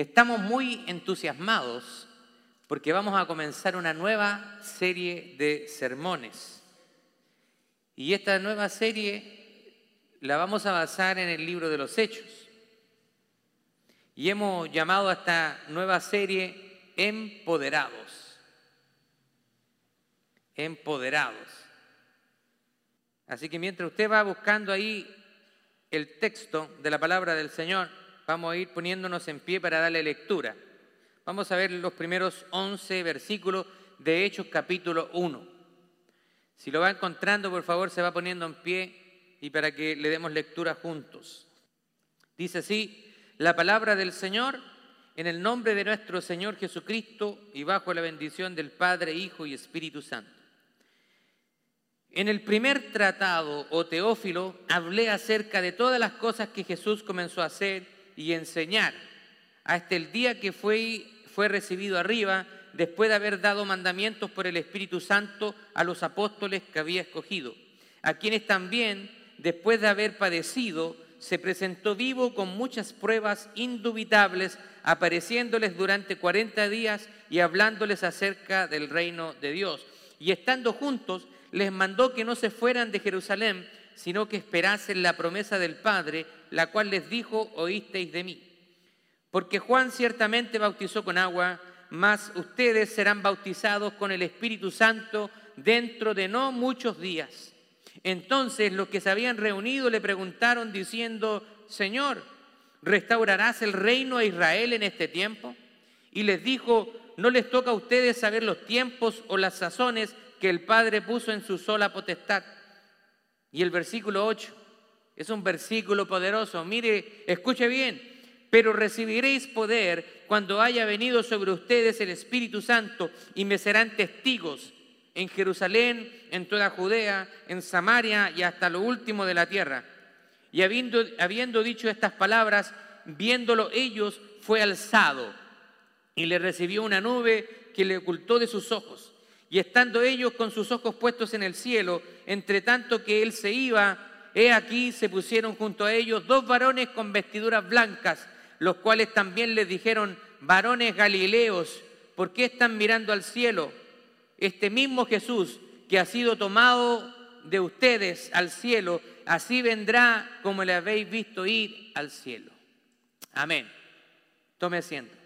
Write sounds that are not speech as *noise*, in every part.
Estamos muy entusiasmados porque vamos a comenzar una nueva serie de sermones. Y esta nueva serie la vamos a basar en el libro de los Hechos. Y hemos llamado a esta nueva serie Empoderados. Empoderados. Así que mientras usted va buscando ahí el texto de la palabra del Señor, vamos a ir poniéndonos en pie para darle lectura. Vamos a ver los primeros 11 versículos de Hechos capítulo 1. Si lo va encontrando, por favor, se va poniendo en pie y para que le demos lectura juntos. Dice así, la palabra del Señor en el nombre de nuestro Señor Jesucristo y bajo la bendición del Padre, Hijo y Espíritu Santo. En el primer tratado, o Teófilo, hablé acerca de todas las cosas que Jesús comenzó a hacer y enseñar, hasta el día que fue, fue recibido arriba, después de haber dado mandamientos por el Espíritu Santo a los apóstoles que había escogido, a quienes también, después de haber padecido, se presentó vivo con muchas pruebas indubitables, apareciéndoles durante cuarenta días y hablándoles acerca del reino de Dios. Y estando juntos, les mandó que no se fueran de Jerusalén, sino que esperasen la promesa del Padre, la cual les dijo, oísteis de mí. Porque Juan ciertamente bautizó con agua, mas ustedes serán bautizados con el Espíritu Santo dentro de no muchos días. Entonces los que se habían reunido le preguntaron diciendo, Señor, ¿restaurarás el reino a Israel en este tiempo? Y les dijo, no les toca a ustedes saber los tiempos o las sazones que el Padre puso en su sola potestad. Y el versículo 8 es un versículo poderoso. Mire, escuche bien. Pero recibiréis poder cuando haya venido sobre ustedes el Espíritu Santo y me serán testigos en Jerusalén, en toda Judea, en Samaria y hasta lo último de la tierra. Y habiendo, habiendo dicho estas palabras, viéndolo ellos, fue alzado y le recibió una nube que le ocultó de sus ojos. Y estando ellos con sus ojos puestos en el cielo, entre tanto que él se iba, he aquí se pusieron junto a ellos dos varones con vestiduras blancas, los cuales también les dijeron, varones galileos, ¿por qué están mirando al cielo? Este mismo Jesús que ha sido tomado de ustedes al cielo, así vendrá como le habéis visto ir al cielo. Amén. Tome asiento.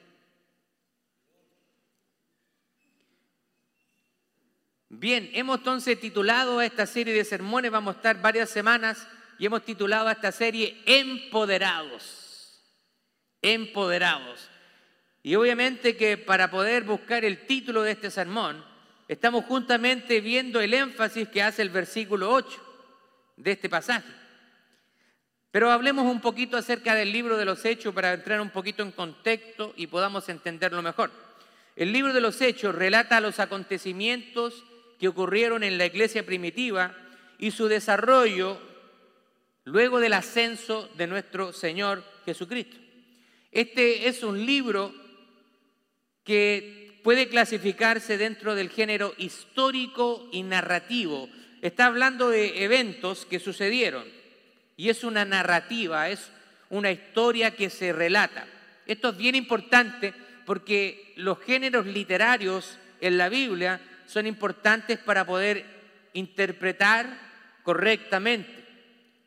Bien, hemos entonces titulado esta serie de sermones, vamos a estar varias semanas, y hemos titulado esta serie Empoderados. Empoderados. Y obviamente que para poder buscar el título de este sermón, estamos juntamente viendo el énfasis que hace el versículo 8 de este pasaje. Pero hablemos un poquito acerca del libro de los Hechos para entrar un poquito en contexto y podamos entenderlo mejor. El libro de los Hechos relata los acontecimientos que ocurrieron en la iglesia primitiva y su desarrollo luego del ascenso de nuestro Señor Jesucristo. Este es un libro que puede clasificarse dentro del género histórico y narrativo. Está hablando de eventos que sucedieron y es una narrativa, es una historia que se relata. Esto es bien importante porque los géneros literarios en la Biblia son importantes para poder interpretar correctamente.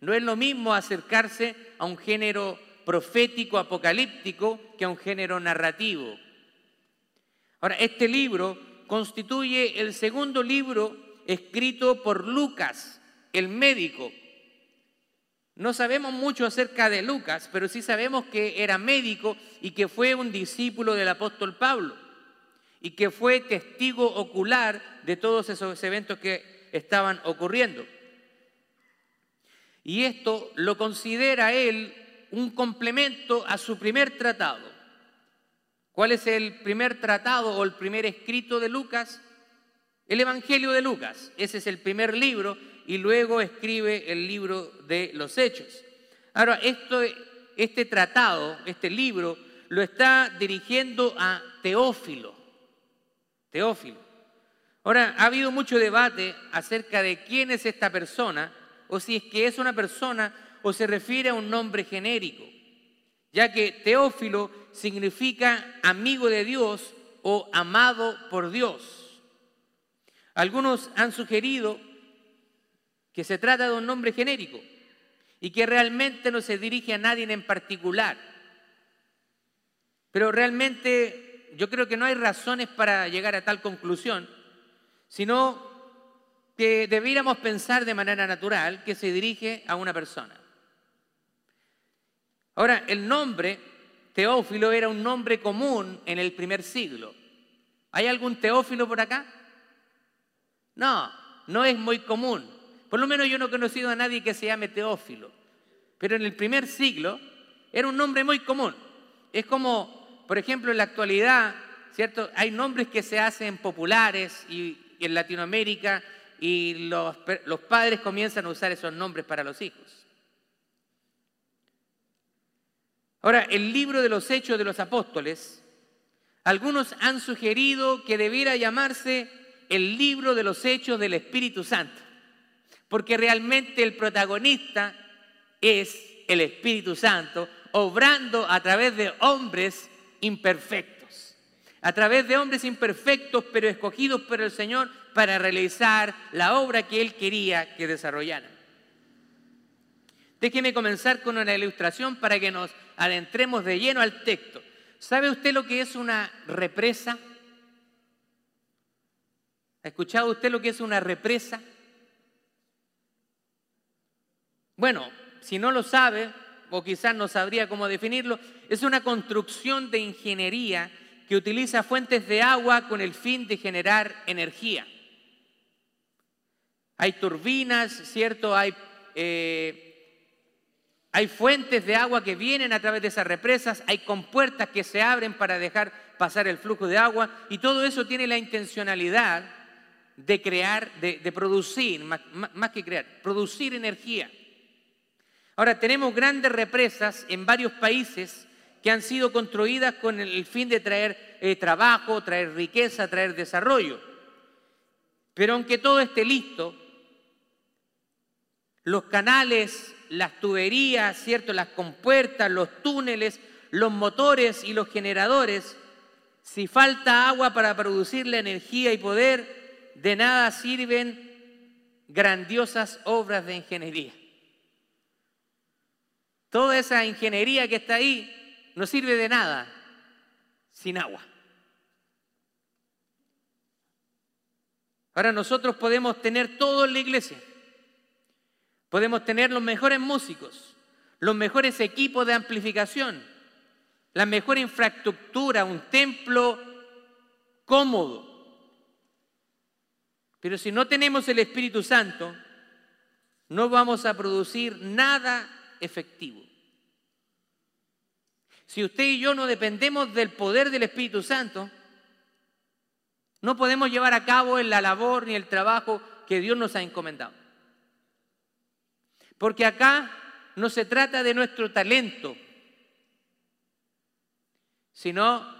No es lo mismo acercarse a un género profético, apocalíptico, que a un género narrativo. Ahora, este libro constituye el segundo libro escrito por Lucas, el médico. No sabemos mucho acerca de Lucas, pero sí sabemos que era médico y que fue un discípulo del apóstol Pablo y que fue testigo ocular de todos esos eventos que estaban ocurriendo. Y esto lo considera él un complemento a su primer tratado. ¿Cuál es el primer tratado o el primer escrito de Lucas? El Evangelio de Lucas. Ese es el primer libro y luego escribe el libro de los Hechos. Ahora, este tratado, este libro, lo está dirigiendo a Teófilo. Teófilo. Ahora, ha habido mucho debate acerca de quién es esta persona, o si es que es una persona o se refiere a un nombre genérico. ya que Teófilo significa amigo de Dios o amado por Dios. Algunos han sugerido que se trata de un nombre genérico y que realmente no se dirige a nadie en particular. Pero realmente yo creo que no hay razones para llegar a tal conclusión, sino que debiéramos pensar de manera natural que se dirige a una persona. Ahora, el nombre Teófilo era un nombre común en el primer siglo. ¿Hay algún Teófilo por acá? No, no es muy común. Por lo menos yo no he conocido a nadie que se llame Teófilo. Pero en el primer siglo era un nombre muy común. Es como, por ejemplo, en la actualidad, ¿cierto? Hay nombres que se hacen populares y, en Latinoamérica y los, los padres comienzan a usar esos nombres para los hijos. Ahora, el libro de los Hechos de los Apóstoles, algunos han sugerido que debiera llamarse el libro de los Hechos del Espíritu Santo, porque realmente el protagonista es el Espíritu Santo, obrando a través de hombres imperfectos, a través de hombres imperfectos, pero escogidos por el Señor para realizar la obra que Él quería que desarrollaran. Déjeme comenzar con una ilustración para que nos adentremos de lleno al texto. ¿Sabe usted lo que es una represa? ¿Ha escuchado usted lo que es una represa? Bueno, si no lo sabe, o quizás no sabría cómo definirlo, es una construcción de ingeniería que utiliza fuentes de agua con el fin de generar energía. Hay turbinas, ¿cierto? Hay eh, hay fuentes de agua que vienen a través de esas represas, hay compuertas que se abren para dejar pasar el flujo de agua y todo eso tiene la intencionalidad de crear, de, producir, más, que crear, producir energía. Ahora, tenemos grandes represas en varios países que han sido construidas con el fin de traer eh, trabajo, traer riqueza, traer desarrollo. Pero aunque todo esté listo, los canales las tuberías, ¿cierto? Las compuertas, los túneles, los motores y los generadores, si falta agua para producir la energía y poder, de nada sirven grandiosas obras de ingeniería. Toda esa ingeniería que está ahí no sirve de nada sin agua. Ahora nosotros podemos tener todo en la iglesia, Podemos tener los mejores músicos, los mejores equipos de amplificación, la mejor infraestructura, un templo cómodo. Pero si no tenemos el Espíritu Santo, no vamos a producir nada efectivo. Si usted y yo no dependemos del poder del Espíritu Santo, no podemos llevar a cabo la labor ni el trabajo que Dios nos ha encomendado. Porque acá no se trata de nuestro talento, sino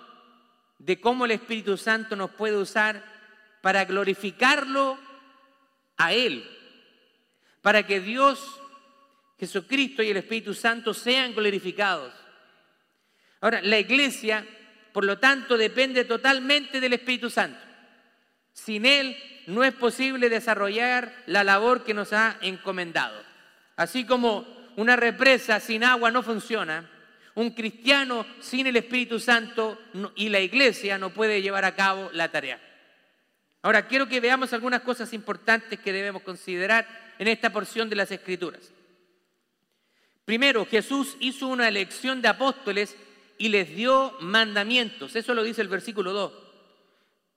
de cómo el Espíritu Santo nos puede usar para glorificarlo a Él, para que Dios, Jesucristo y el Espíritu Santo sean glorificados. Ahora, la iglesia, por lo tanto, depende totalmente del Espíritu Santo. Sin Él no es posible desarrollar la labor que nos ha encomendado. Así como una represa sin agua no funciona, un cristiano sin el Espíritu Santo y la iglesia no puede llevar a cabo la tarea. Ahora, quiero que veamos algunas cosas importantes que debemos considerar en esta porción de las Escrituras. Primero, Jesús hizo una elección de apóstoles y les dio mandamientos. Eso lo dice el versículo 2.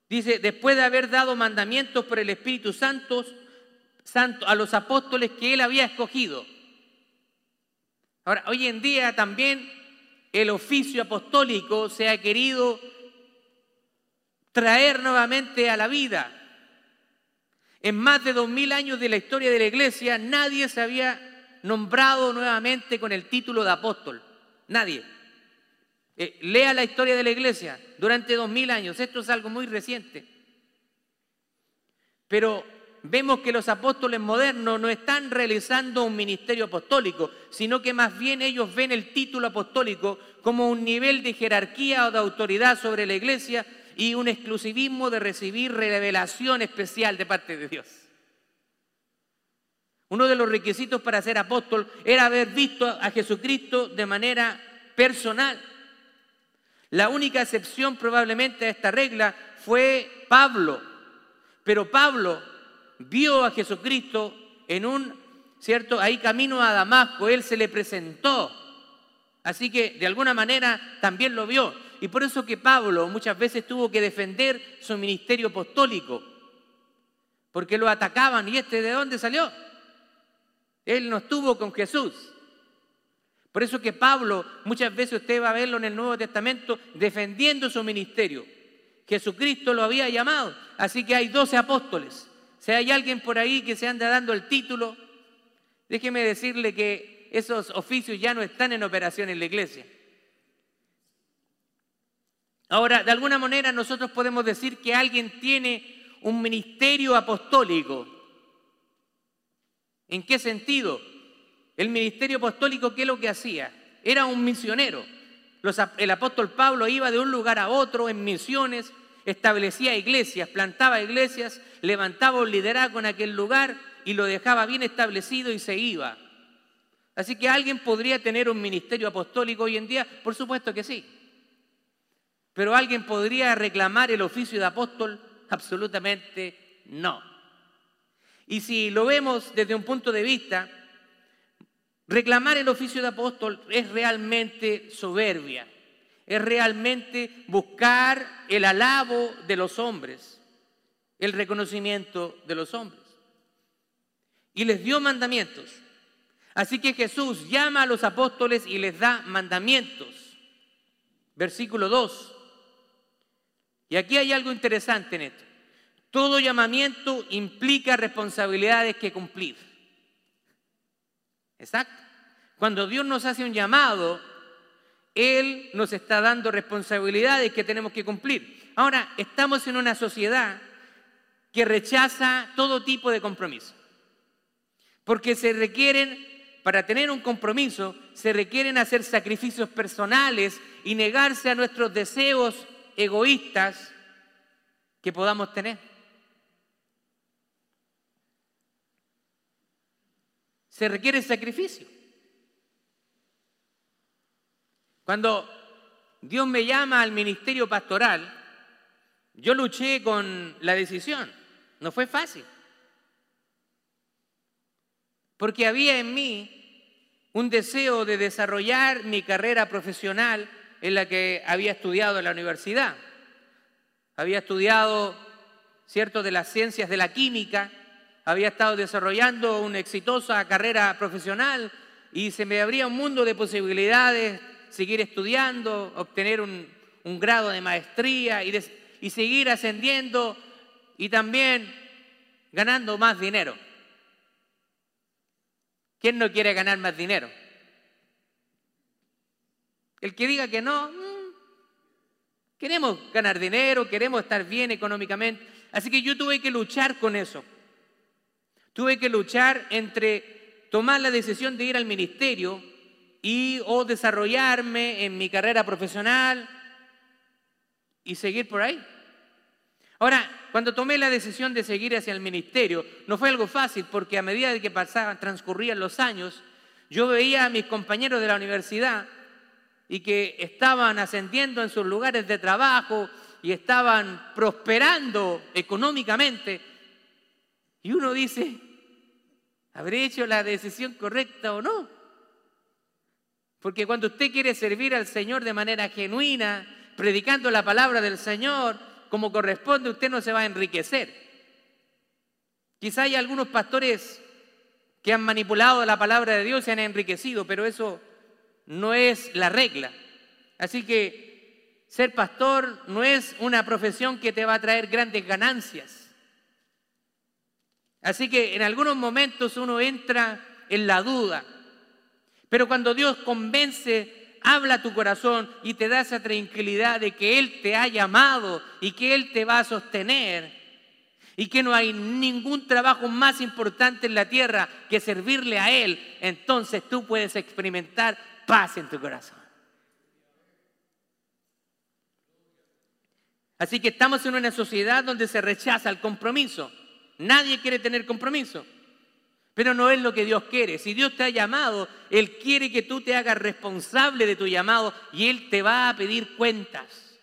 Dice, después de haber dado mandamientos por el Espíritu Santo, santo, a los apóstoles que él había escogido. Ahora, hoy en día también el oficio apostólico se ha querido traer nuevamente a la vida. En más de dos mil años de la historia de la iglesia, nadie se había nombrado nuevamente con el título de apóstol. Nadie. Eh, lea la historia de la iglesia durante dos mil años. Esto es algo muy reciente. Pero vemos que los apóstoles modernos no están realizando un ministerio apostólico, sino que más bien ellos ven el título apostólico como un nivel de jerarquía o de autoridad sobre la iglesia y un exclusivismo de recibir revelación especial de parte de Dios. Uno de los requisitos para ser apóstol era haber visto a Jesucristo de manera personal. La única excepción probablemente a esta regla fue Pablo. Pero Pablo vio a Jesucristo en un, ¿cierto? Ahí camino a Damasco, él se le presentó. Así que de alguna manera también lo vio. Y por eso que Pablo muchas veces tuvo que defender su ministerio apostólico. Porque lo atacaban. ¿Y este de dónde salió? Él no estuvo con Jesús. Por eso que Pablo, muchas veces usted va a verlo en el Nuevo Testamento, defendiendo su ministerio. Jesucristo lo había llamado. Así que hay doce apóstoles. Si hay alguien por ahí que se anda dando el título, déjeme decirle que esos oficios ya no están en operación en la iglesia. Ahora, de alguna manera nosotros podemos decir que alguien tiene un ministerio apostólico. ¿En qué sentido? El ministerio apostólico, ¿qué es lo que hacía? Era un misionero. el apóstol Pablo iba de un lugar a otro en misiones, establecía iglesias, plantaba iglesias, levantaba un liderazgo en aquel lugar y lo dejaba bien establecido y se iba. Así que alguien podría tener un ministerio apostólico hoy en día, por supuesto que sí. Pero alguien podría reclamar el oficio de apóstol, absolutamente no. Y si lo vemos desde un punto de vista Reclamar el oficio de apóstol es realmente soberbia, es realmente buscar el alabo de los hombres, el reconocimiento de los hombres. Y les dio mandamientos. Así que Jesús llama a los apóstoles y les da mandamientos. Versículo 2. Y aquí hay algo interesante en esto. Todo llamamiento implica responsabilidades que cumplir. Exacto. Cuando Dios nos hace un llamado, Él nos está dando responsabilidades que tenemos que cumplir. Ahora, estamos en una sociedad que rechaza todo tipo de compromiso. Porque se requieren, para tener un compromiso, se requieren hacer sacrificios personales y negarse a nuestros deseos egoístas que podamos tener. Se requiere sacrificio. Cuando Dios me llama al ministerio pastoral, yo luché con la decisión. No fue fácil. Porque había en mí un deseo de desarrollar mi carrera profesional en la que había estudiado en la universidad. Había estudiado, cierto, de las ciencias de la química, había estado desarrollando una exitosa carrera profesional y se me abría un mundo de posibilidades seguir estudiando, obtener un, grado de maestría y, seguir ascendiendo y también ganando más dinero. ¿Quién no quiere ganar más dinero? El que diga que no, mm, queremos ganar dinero, queremos estar bien económicamente. Así que yo tuve que luchar con eso. Tuve que luchar entre tomar la decisión de ir al ministerio y o desarrollarme en mi carrera profesional y seguir por ahí. Ahora, cuando tomé la decisión de seguir hacia el ministerio, no fue algo fácil porque a medida que pasaban, transcurrían los años, yo veía a mis compañeros de la universidad y que estaban ascendiendo en sus lugares de trabajo y estaban prosperando económicamente. Y uno dice, ¿habré hecho la decisión correcta o no? Porque cuando usted quiere servir al Señor de manera genuina, predicando la palabra del Señor como corresponde, usted no se va a enriquecer. Quizá hay algunos pastores que han manipulado la palabra de Dios y se han enriquecido, pero eso no es la regla. Así que ser pastor no es una profesión que te va a traer grandes ganancias. Así que en algunos momentos uno entra en la duda. Pero cuando Dios convence, habla a tu corazón y te da esa tranquilidad de que Él te ha llamado y que Él te va a sostener, y que no hay ningún trabajo más importante en la tierra que servirle a Él, entonces tú puedes experimentar paz en tu corazón. Así que estamos en una sociedad donde se rechaza el compromiso. Nadie quiere tener compromiso. Pero no es lo que Dios quiere. Si Dios te ha llamado, Él quiere que tú te hagas responsable de tu llamado y Él te va a pedir cuentas.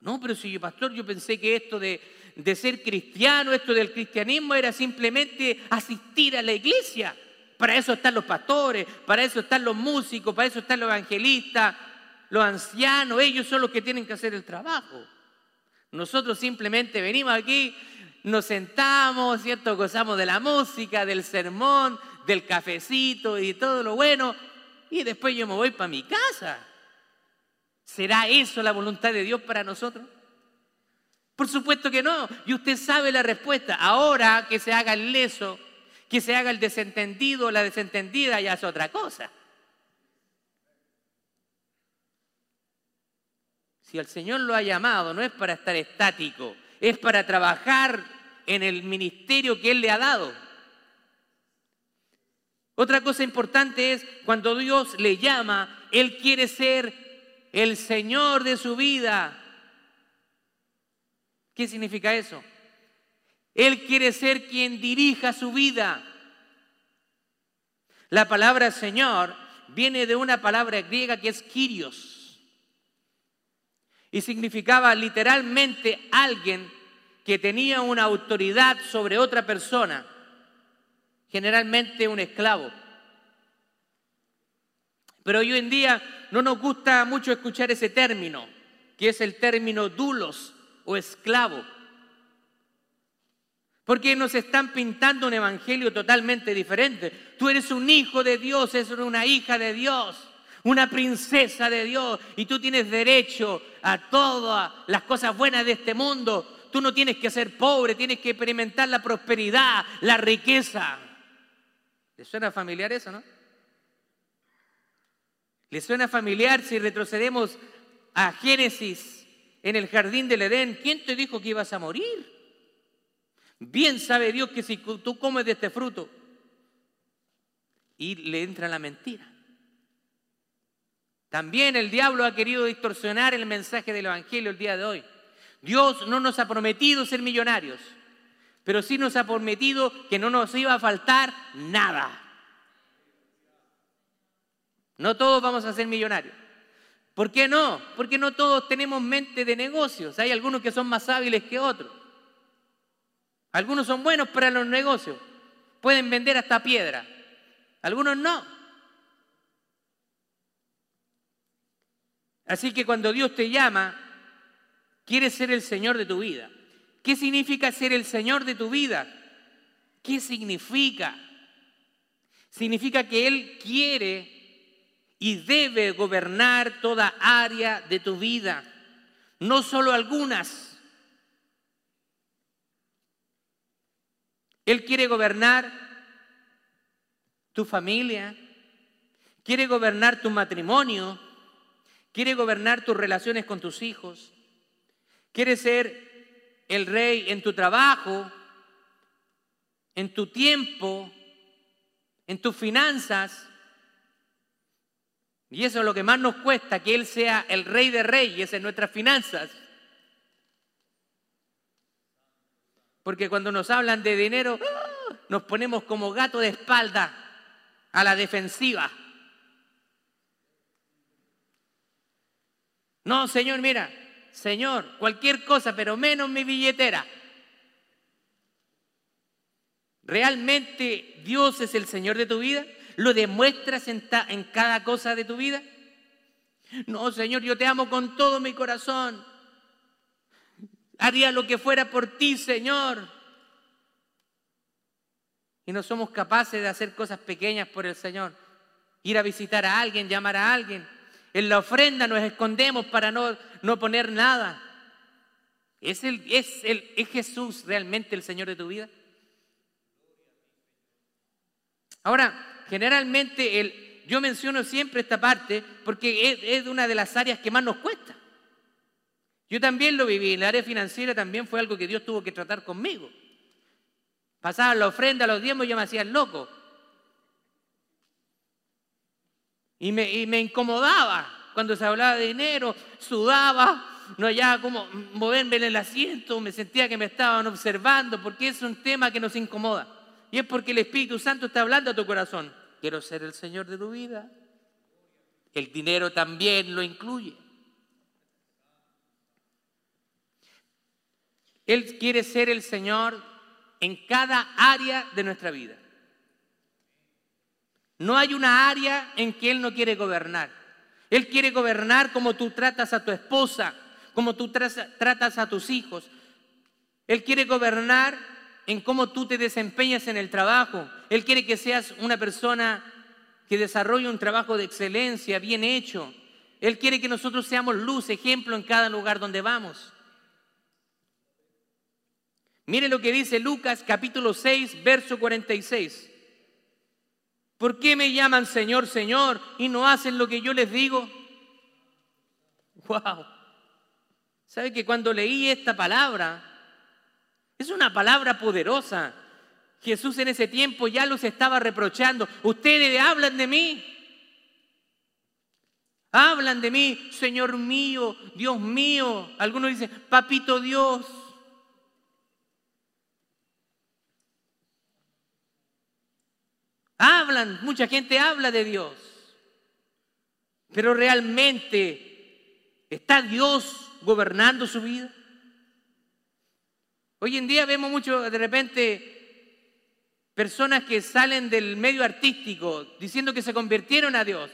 No, pero si yo, pastor, yo pensé que esto de, de ser cristiano, esto del cristianismo era simplemente asistir a la iglesia. Para eso están los pastores, para eso están los músicos, para eso están los evangelistas, los ancianos, ellos son los que tienen que hacer el trabajo. Nosotros simplemente venimos aquí, nos sentamos, ¿cierto? Gozamos de la música, del sermón, del cafecito y todo lo bueno, y después yo me voy para mi casa. ¿Será eso la voluntad de Dios para nosotros? Por supuesto que no. Y usted sabe la respuesta. Ahora que se haga el leso, que se haga el desentendido, la desentendida, ya es otra cosa. Si el Señor lo ha llamado, no es para estar estático, es para trabajar en el ministerio que Él le ha dado. Otra cosa importante es cuando Dios le llama, Él quiere ser el Señor de su vida. ¿Qué significa eso? Él quiere ser quien dirija su vida. La palabra Señor viene de una palabra griega que es Kyrios y significaba literalmente alguien que tenía una autoridad sobre otra persona, generalmente un esclavo. Pero hoy en día no nos gusta mucho escuchar ese término, que es el término dulos o esclavo. Porque nos están pintando un evangelio totalmente diferente. Tú eres un hijo de Dios, eres una hija de Dios una princesa de Dios y tú tienes derecho a todas las cosas buenas de este mundo. Tú no tienes que ser pobre, tienes que experimentar la prosperidad, la riqueza. ¿Le suena familiar eso, no? ¿Le suena familiar si retrocedemos a Génesis en el jardín del Edén? ¿Quién te dijo que ibas a morir? Bien sabe Dios que si tú comes de este fruto y le entra la mentira. También el diablo ha querido distorsionar el mensaje del Evangelio el día de hoy. Dios no nos ha prometido ser millonarios, pero sí nos ha prometido que no nos iba a faltar nada. No todos vamos a ser millonarios. ¿Por qué no? Porque no todos tenemos mente de negocios. Hay algunos que son más hábiles que otros. Algunos son buenos para los negocios. Pueden vender hasta piedra. Algunos no. Así que cuando Dios te llama, quiere ser el Señor de tu vida. ¿Qué significa ser el Señor de tu vida? ¿Qué significa? Significa que Él quiere y debe gobernar toda área de tu vida, no solo algunas. Él quiere gobernar tu familia, quiere gobernar tu matrimonio, quiere gobernar tus relaciones con tus hijos, quiere ser el rey en tu trabajo, en tu tiempo, en tus finanzas. Y eso es lo que más nos cuesta, que Él sea el rey de reyes en nuestras finanzas. Porque cuando nos hablan de dinero, ¡ah! nos ponemos como gato de espalda a la defensiva. No, Señor, mira, Señor, cualquier cosa, pero menos mi billetera. ¿Realmente Dios es el Señor de tu vida? ¿Lo demuestras en, en, cada cosa de tu vida? No, Señor, yo te amo con todo mi corazón. Haría lo que fuera por ti, Señor. Y no somos capaces de hacer cosas pequeñas por el Señor. Ir a visitar a alguien, llamar a alguien. En la ofrenda nos escondemos para no, no poner nada. ¿Es, el, es, el, ¿Es Jesús realmente el Señor de tu vida? Ahora, generalmente el, yo menciono siempre esta parte porque es, una de las áreas que más nos cuesta. Yo también lo viví, en la área financiera también fue algo que Dios tuvo que tratar conmigo. Pasaba la ofrenda, los diezmos yo me hacía loco. Y me, incomodaba cuando se hablaba de dinero, sudaba, no hallaba cómo moverme en el asiento, me sentía que me estaban observando, porque es un tema que nos incomoda. Y es porque el Espíritu Santo está hablando a tu corazón. Quiero ser el Señor de tu vida. El dinero también lo incluye. Él quiere ser el Señor en cada área de nuestra vida. No hay una área en que Él no quiere gobernar. Él quiere gobernar como tú tratas a tu esposa, como tú tratas a tus hijos. Él quiere gobernar en cómo tú te desempeñas en el trabajo. Él quiere que seas una persona que desarrolle un trabajo de excelencia, bien hecho. Él quiere que nosotros seamos luz, ejemplo en cada lugar donde vamos. Mire lo que dice Lucas capítulo 6, verso 46. ¿Por qué me llaman Señor, Señor y no hacen lo que yo les digo? Wow. ¿Sabe que cuando leí esta palabra, es una palabra poderosa? Jesús en ese tiempo ya los estaba reprochando. Ustedes hablan de mí. Hablan de mí, Señor mío, Dios mío. Algunos dicen, papito Dios. Hablan, mucha gente habla de Dios, pero realmente está Dios gobernando su vida. Hoy en día vemos mucho de repente personas que salen del medio artístico diciendo que se convirtieron a Dios.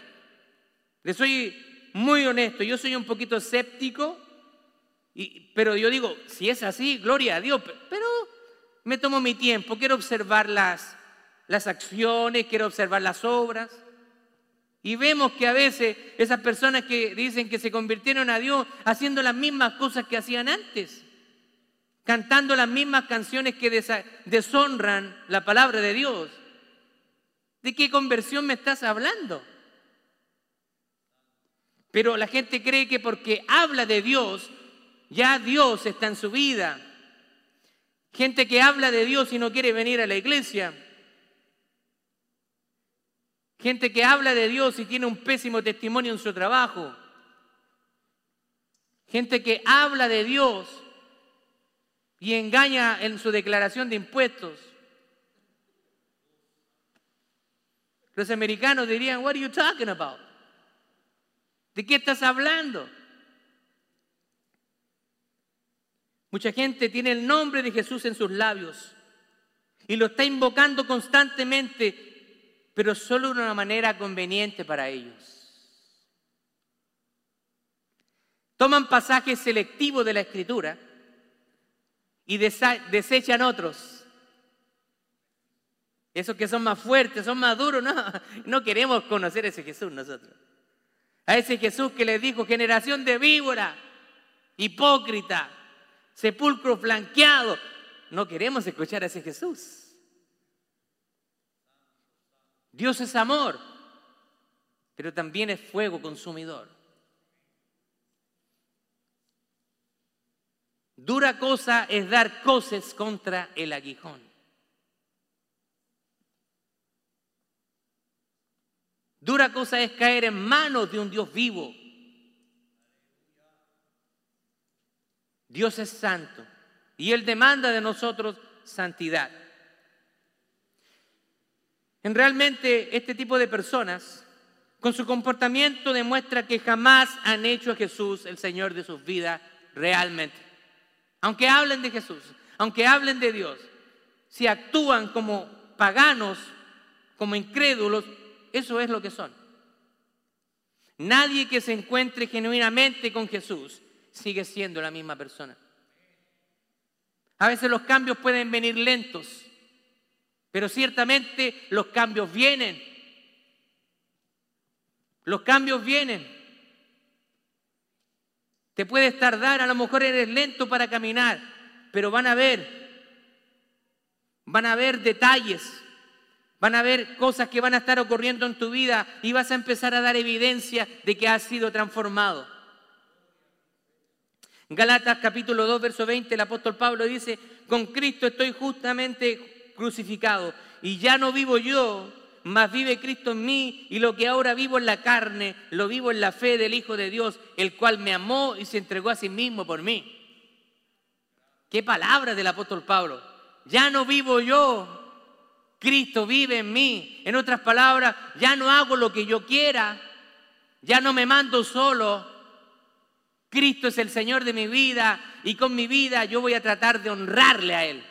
Le soy muy honesto, yo soy un poquito escéptico, pero yo digo, si es así, gloria a Dios, pero me tomo mi tiempo, quiero observar las, las acciones, quiero observar las obras. Y vemos que a veces esas personas que dicen que se convirtieron a Dios haciendo las mismas cosas que hacían antes, cantando las mismas canciones que deshonran la palabra de Dios. ¿De qué conversión me estás hablando? Pero la gente cree que porque habla de Dios, ya Dios está en su vida. Gente que habla de Dios y no quiere venir a la iglesia. Gente que habla de Dios y tiene un pésimo testimonio en su trabajo. Gente que habla de Dios y engaña en su declaración de impuestos. Los americanos dirían, what are you talking about? ¿De qué estás hablando? Mucha gente tiene el nombre de Jesús en sus labios y lo está invocando constantemente, pero solo de una manera conveniente para ellos. Toman pasajes selectivos de la Escritura y desechan otros. Esos que son más fuertes, son más duros, no, *laughs* no queremos conocer a ese Jesús nosotros. A ese Jesús que les dijo, generación de víbora, hipócrita, sepulcro flanqueado. No queremos escuchar a ese Jesús. Dios es amor, pero también es fuego consumidor. Dura cosa es dar coces contra el aguijón. Dura cosa es caer en manos de un Dios vivo. Dios es santo y Él demanda de nosotros santidad. En realmente este tipo de personas, con su comportamiento, demuestra que jamás han hecho a Jesús el Señor de sus vidas realmente. Aunque hablen de Jesús, aunque hablen de Dios, si actúan como paganos, como incrédulos, eso es lo que son. Nadie que se encuentre genuinamente con Jesús sigue siendo la misma persona. A veces los cambios pueden venir lentos, pero ciertamente los cambios vienen. Los cambios vienen. Te puedes tardar, a lo mejor eres lento para caminar, pero van a ver, van a ver detalles, van a ver cosas que van a estar ocurriendo en tu vida y vas a empezar a dar evidencia de que has sido transformado. Galatas capítulo 2, verso 20, el apóstol Pablo dice, con Cristo estoy justamente crucificado y ya no vivo yo, mas vive Cristo en mí y lo que ahora vivo en la carne, lo vivo en la fe del Hijo de Dios, el cual me amó y se entregó a sí mismo por mí. Qué palabra del apóstol Pablo. Ya no vivo yo, Cristo vive en mí. En otras palabras, ya no hago lo que yo quiera, ya no me mando solo. Cristo es el Señor de mi vida y con mi vida yo voy a tratar de honrarle a Él.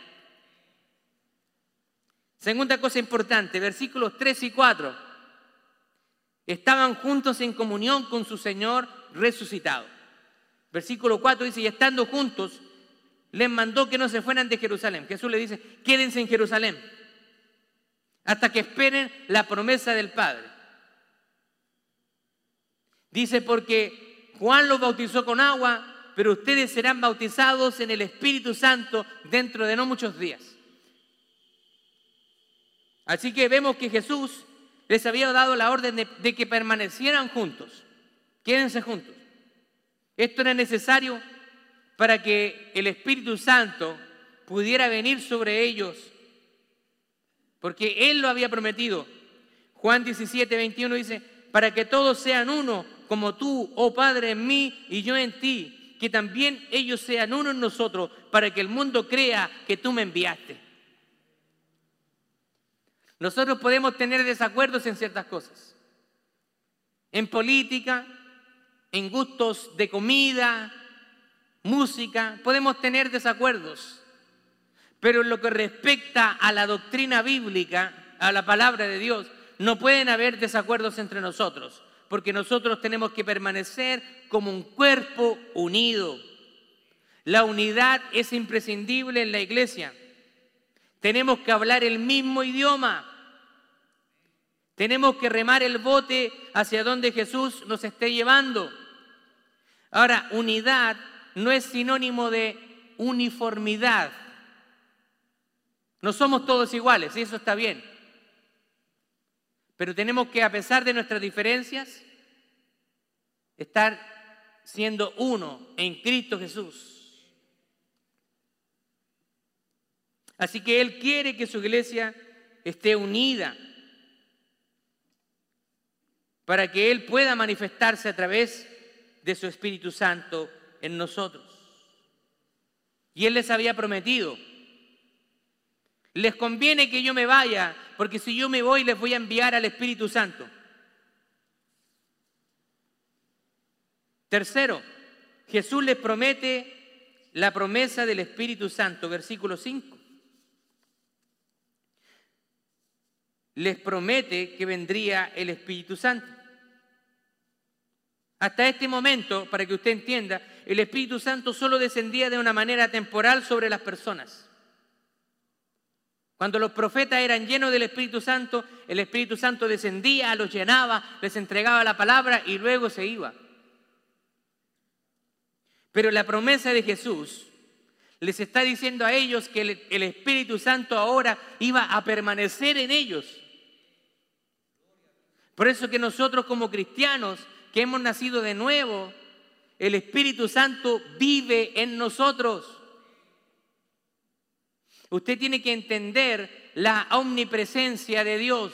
Segunda cosa importante, versículos 3 y 4. Estaban juntos en comunión con su Señor resucitado. Versículo 4 dice, y estando juntos, les mandó que no se fueran de Jerusalén. Jesús le dice, quédense en Jerusalén hasta que esperen la promesa del Padre. Dice, porque Juan los bautizó con agua, pero ustedes serán bautizados en el Espíritu Santo dentro de no muchos días. Así que vemos que Jesús les había dado la orden de, que permanecieran juntos. Quédense juntos. Esto era necesario para que el Espíritu Santo pudiera venir sobre ellos, porque Él lo había prometido. Juan 17, 21 dice, para que todos sean uno, como tú, oh Padre, en mí y yo en ti, que también ellos sean uno en nosotros, para que el mundo crea que tú me enviaste. Nosotros podemos tener desacuerdos en ciertas cosas. En política, en gustos de comida, música, podemos tener desacuerdos. Pero en lo que respecta a la doctrina bíblica, a la palabra de Dios, no pueden haber desacuerdos entre nosotros, porque nosotros tenemos que permanecer como un cuerpo unido. La unidad es imprescindible en la iglesia. Tenemos que hablar el mismo idioma. Tenemos que remar el bote hacia donde Jesús nos esté llevando. Ahora, unidad no es sinónimo de uniformidad. No somos todos iguales, y eso está bien. Pero tenemos que, a pesar de nuestras diferencias, estar siendo uno en Cristo Jesús. Así que Él quiere que su iglesia esté unida para que Él pueda manifestarse a través de su Espíritu Santo en nosotros. Y Él les había prometido, les conviene que yo me vaya, porque si yo me voy les voy a enviar al Espíritu Santo. Tercero, Jesús les promete la promesa del Espíritu Santo, versículo 5. Les promete que vendría el Espíritu Santo. Hasta este momento, para que usted entienda, el Espíritu Santo solo descendía de una manera temporal sobre las personas. Cuando los profetas eran llenos del Espíritu Santo, el Espíritu Santo descendía, los llenaba, les entregaba la palabra y luego se iba. Pero la promesa de Jesús les está diciendo a ellos que el, Espíritu Santo ahora iba a permanecer en ellos. Por eso que nosotros como cristianos que hemos nacido de nuevo, el Espíritu Santo vive en nosotros. Usted tiene que entender la omnipresencia de Dios.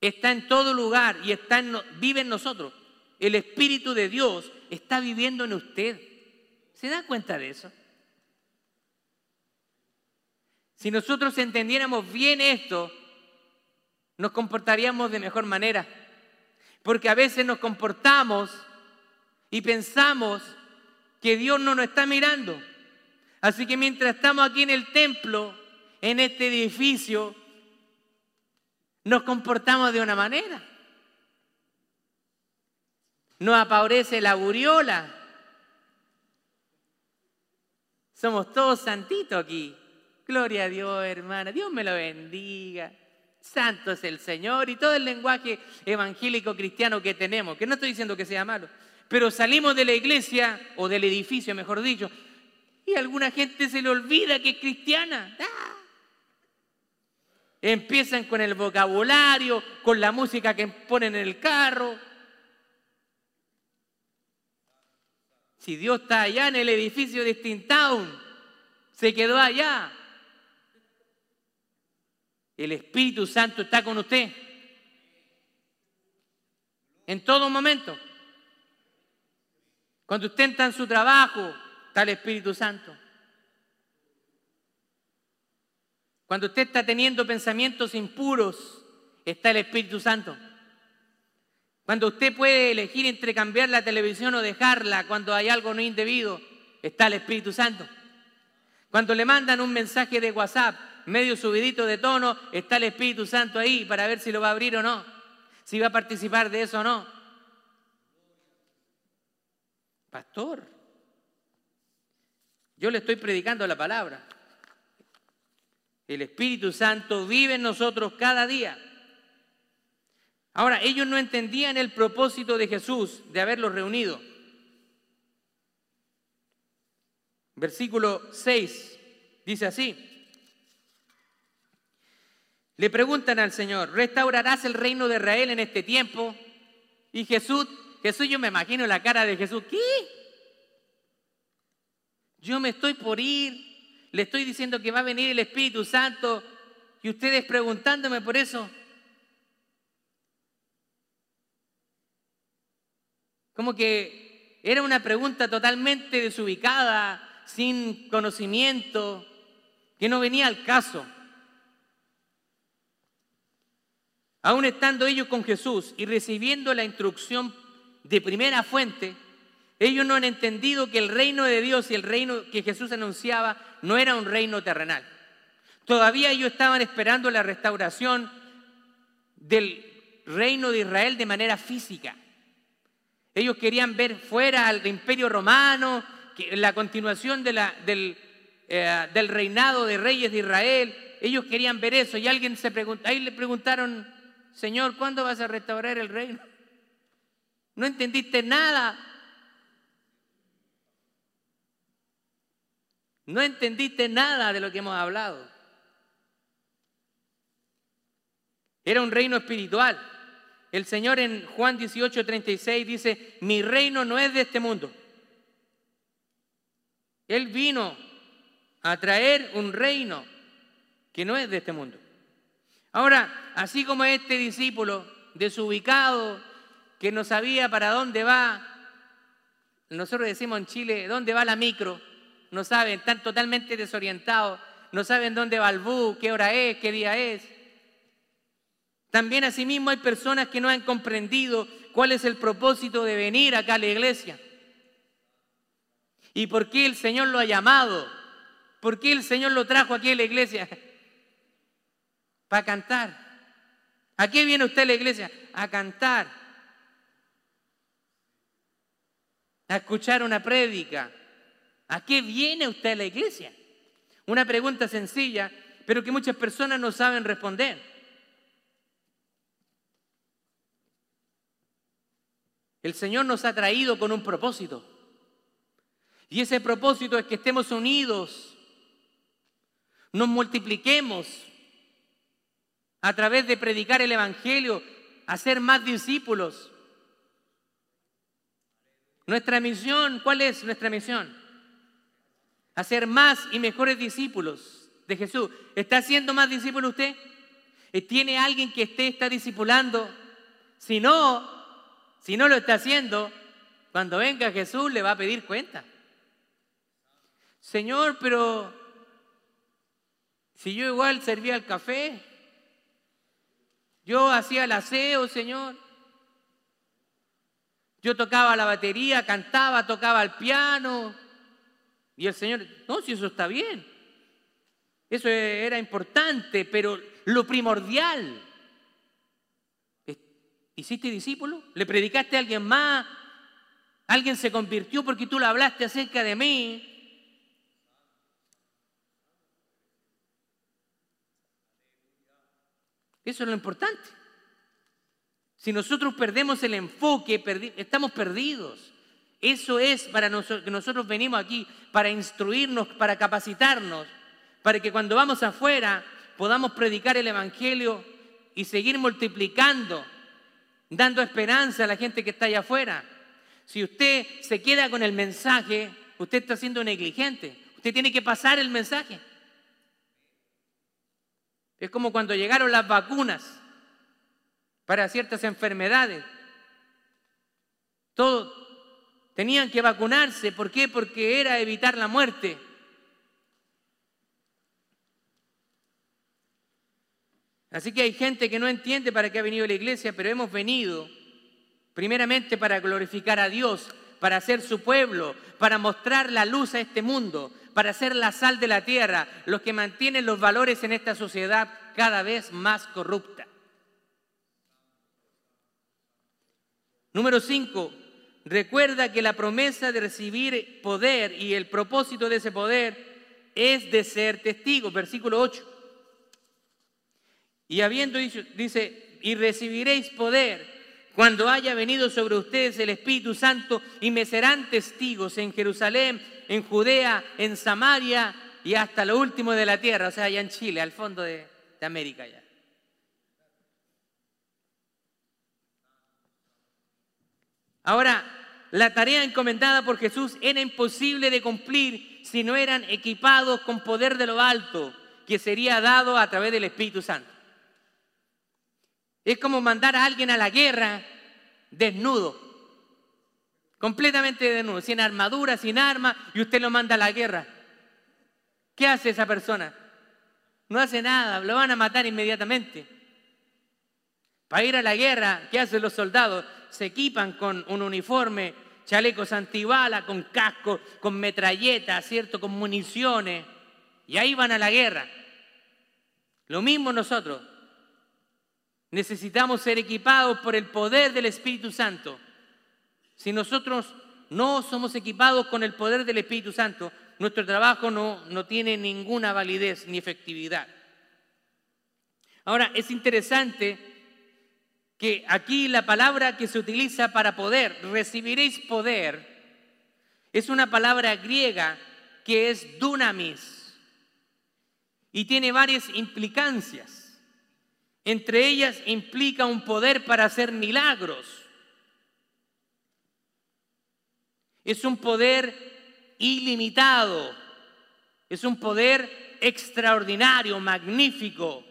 Está en todo lugar y está en, vive en nosotros. El Espíritu de Dios está viviendo en usted. ¿Se da cuenta de eso? Si nosotros entendiéramos bien esto, nos comportaríamos de mejor manera. Porque a veces nos comportamos y pensamos que Dios no nos está mirando. Así que mientras estamos aquí en el templo, en este edificio, nos comportamos de una manera. Nos aparece la buriola. Somos todos santitos aquí. Gloria a Dios, hermana. Dios me lo bendiga santo es el Señor y todo el lenguaje evangélico cristiano que tenemos, que no estoy diciendo que sea malo, pero salimos de la iglesia o del edificio, mejor dicho, y a alguna gente se le olvida que es cristiana. ¡Ah! Empiezan con el vocabulario, con la música que ponen en el carro. Si Dios está allá en el edificio de Town, se quedó allá. El Espíritu Santo está con usted. En todo momento. Cuando usted está en su trabajo, está el Espíritu Santo. Cuando usted está teniendo pensamientos impuros, está el Espíritu Santo. Cuando usted puede elegir entre cambiar la televisión o dejarla cuando hay algo no indebido, está el Espíritu Santo. Cuando le mandan un mensaje de WhatsApp medio subidito de tono, está el Espíritu Santo ahí para ver si lo va a abrir o no, si va a participar de eso o no. Pastor, yo le estoy predicando la palabra. El Espíritu Santo vive en nosotros cada día. Ahora, ellos no entendían el propósito de Jesús de haberlos reunido. Versículo 6 dice así. Le preguntan al Señor, ¿restaurarás el reino de Israel en este tiempo? Y Jesús, Jesús yo me imagino la cara de Jesús, ¿qué? Yo me estoy por ir, le estoy diciendo que va a venir el Espíritu Santo y ustedes preguntándome por eso. Como que era una pregunta totalmente desubicada, sin conocimiento, que no venía al caso. Aún estando ellos con Jesús y recibiendo la instrucción de primera fuente, ellos no han entendido que el reino de Dios y el reino que Jesús anunciaba no era un reino terrenal. Todavía ellos estaban esperando la restauración del reino de Israel de manera física. Ellos querían ver fuera al imperio romano, la continuación del, eh, del, reinado de reyes de Israel. Ellos querían ver eso y alguien se preguntó, ahí le preguntaron, Señor, ¿cuándo vas a restaurar el reino? No entendiste nada. No entendiste nada de lo que hemos hablado. Era un reino espiritual. El Señor en Juan 18, 36 dice, mi reino no es de este mundo. Él vino a traer un reino que no es de este mundo. Ahora, así como este discípulo desubicado, que no sabía para dónde va, nosotros decimos en Chile, ¿dónde va la micro? No saben, están totalmente desorientados, no saben dónde va el bus, qué hora es, qué día es. También asimismo hay personas que no han comprendido cuál es el propósito de venir acá a la iglesia. ¿Y por qué el Señor lo ha llamado? ¿Por qué el Señor lo trajo aquí a la iglesia? Para cantar. ¿A qué viene usted a la iglesia? A cantar. A escuchar una prédica. ¿A qué viene usted a la iglesia? Una pregunta sencilla, pero que muchas personas no saben responder. El Señor nos ha traído con un propósito. Y ese propósito es que estemos unidos, nos multipliquemos a través de predicar el Evangelio, hacer más discípulos. Nuestra misión, ¿cuál es nuestra misión? Hacer más y mejores discípulos de Jesús. ¿Está haciendo más discípulos usted? ¿Tiene alguien que esté está discipulando? Si no, si no lo está haciendo, cuando venga Jesús le va a pedir cuenta. Señor, pero si yo igual servía el café, yo hacía el aseo, Señor. Yo tocaba la batería, cantaba, tocaba el piano. Y el Señor, no, si eso está bien. Eso era importante, pero lo primordial ¿Hiciste discípulo? ¿Le predicaste a alguien más? ¿Alguien se convirtió porque tú le hablaste acerca de mí? Eso es lo importante. Si nosotros perdemos el enfoque, estamos perdidos. Eso es para nosotros, que nosotros venimos aquí, para instruirnos, para capacitarnos, para que cuando vamos afuera podamos predicar el Evangelio y seguir multiplicando dando esperanza a la gente que está allá afuera. Si usted se queda con el mensaje, usted está siendo negligente. Usted tiene que pasar el mensaje. Es como cuando llegaron las vacunas para ciertas enfermedades. Todos tenían que vacunarse. ¿Por qué? Porque era evitar la muerte. Así que hay gente que no entiende para qué ha venido la iglesia, pero hemos venido primeramente para glorificar a Dios, para ser su pueblo, para mostrar la luz a este mundo, para ser la sal de la tierra, los que mantienen los valores en esta sociedad cada vez más corrupta. Número 5. Recuerda que la promesa de recibir poder y el propósito de ese poder es de ser testigo. Versículo 8. Y habiendo dicho, dice, y recibiréis poder cuando haya venido sobre ustedes el Espíritu Santo y me serán testigos en Jerusalén, en Judea, en Samaria y hasta lo último de la tierra, o sea, allá en Chile, al fondo de, América ya. Ahora, la tarea encomendada por Jesús era imposible de cumplir si no eran equipados con poder de lo alto, que sería dado a través del Espíritu Santo. Es como mandar a alguien a la guerra desnudo, completamente desnudo, sin armadura, sin arma, y usted lo manda a la guerra. ¿Qué hace esa persona? No hace nada, lo van a matar inmediatamente. Para ir a la guerra, ¿qué hacen los soldados? Se equipan con un uniforme, chalecos antibala, con casco, con metralletas, ¿cierto? Con municiones. Y ahí van a la guerra. Lo mismo nosotros. Necesitamos ser equipados por el poder del Espíritu Santo. Si nosotros no somos equipados con el poder del Espíritu Santo, nuestro trabajo no, no tiene ninguna validez ni efectividad. Ahora, es interesante que aquí la palabra que se utiliza para poder, recibiréis poder, es una palabra griega que es dunamis y tiene varias implicancias. Entre ellas implica un poder para hacer milagros. Es un poder ilimitado. Es un poder extraordinario, magnífico.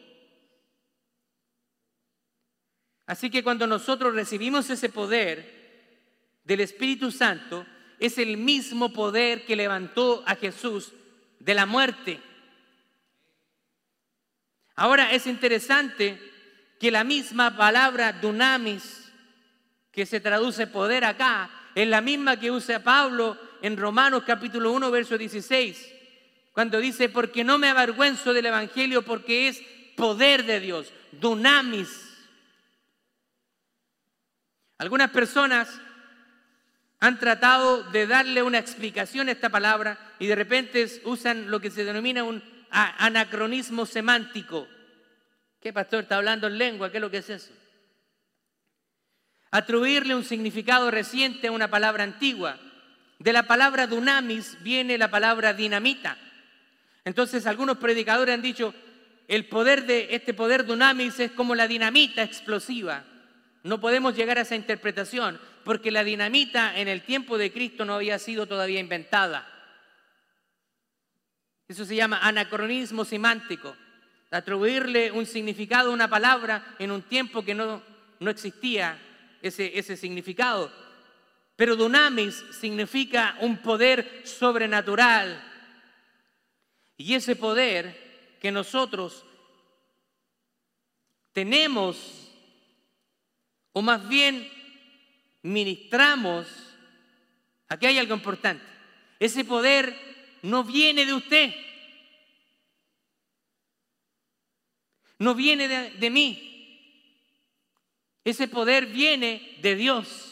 Así que cuando nosotros recibimos ese poder del Espíritu Santo, es el mismo poder que levantó a Jesús de la muerte. Ahora es interesante que la misma palabra dunamis, que se traduce poder acá, es la misma que usa Pablo en Romanos capítulo 1, verso 16, cuando dice, porque no me avergüenzo del Evangelio, porque es poder de Dios, dunamis. Algunas personas han tratado de darle una explicación a esta palabra y de repente usan lo que se denomina un anacronismo semántico. ¿Qué pastor está hablando en lengua? ¿Qué es lo que es eso? Atribuirle un significado reciente a una palabra antigua. De la palabra dunamis viene la palabra dinamita. Entonces algunos predicadores han dicho, el poder de este poder dunamis es como la dinamita explosiva. No podemos llegar a esa interpretación porque la dinamita en el tiempo de Cristo no había sido todavía inventada. Eso se llama anacronismo semántico, atribuirle un significado a una palabra en un tiempo que no, no existía ese, ese significado. Pero dunamis significa un poder sobrenatural. Y ese poder que nosotros tenemos, o más bien ministramos, aquí hay algo importante. Ese poder no viene de usted. No viene de, mí. Ese poder viene de Dios.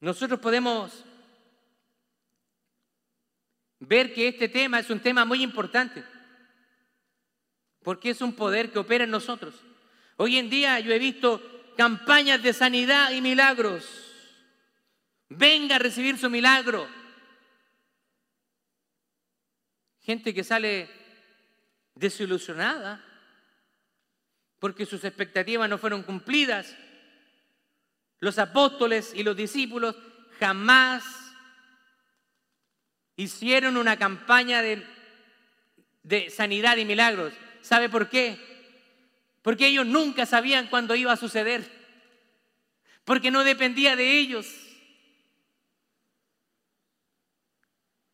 Nosotros podemos ver que este tema es un tema muy importante, porque es un poder que opera en nosotros. Hoy en día yo he visto campañas de sanidad y milagros Venga a recibir su milagro. Gente que sale desilusionada porque sus expectativas no fueron cumplidas Los apóstoles y los discípulos jamás hicieron una campaña de, sanidad y milagros. ¿Sabe por qué? Porque ellos nunca sabían cuándo iba a suceder. Porque no dependía de ellos.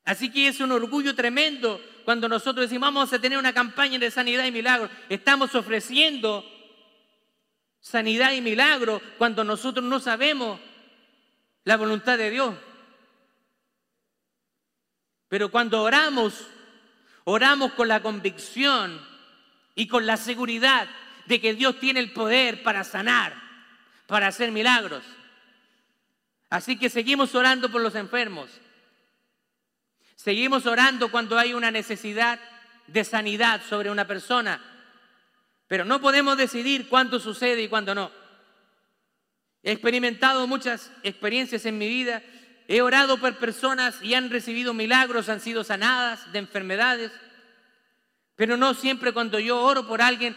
Así que es un orgullo tremendo cuando nosotros decimos vamos a tener una campaña de sanidad y milagros. Estamos ofreciendo sanidad y milagro cuando nosotros no sabemos la voluntad de Dios. Pero cuando oramos, oramos con la convicción y con la seguridad de que Dios tiene el poder para sanar, para hacer milagros. Así que seguimos orando por los enfermos. Seguimos orando cuando hay una necesidad de sanidad sobre una persona. Pero no podemos decidir cuándo sucede y cuándo no. He experimentado muchas experiencias en mi vida. He orado por personas y han recibido milagros, han sido sanadas de enfermedades. Pero no siempre cuando yo oro por alguien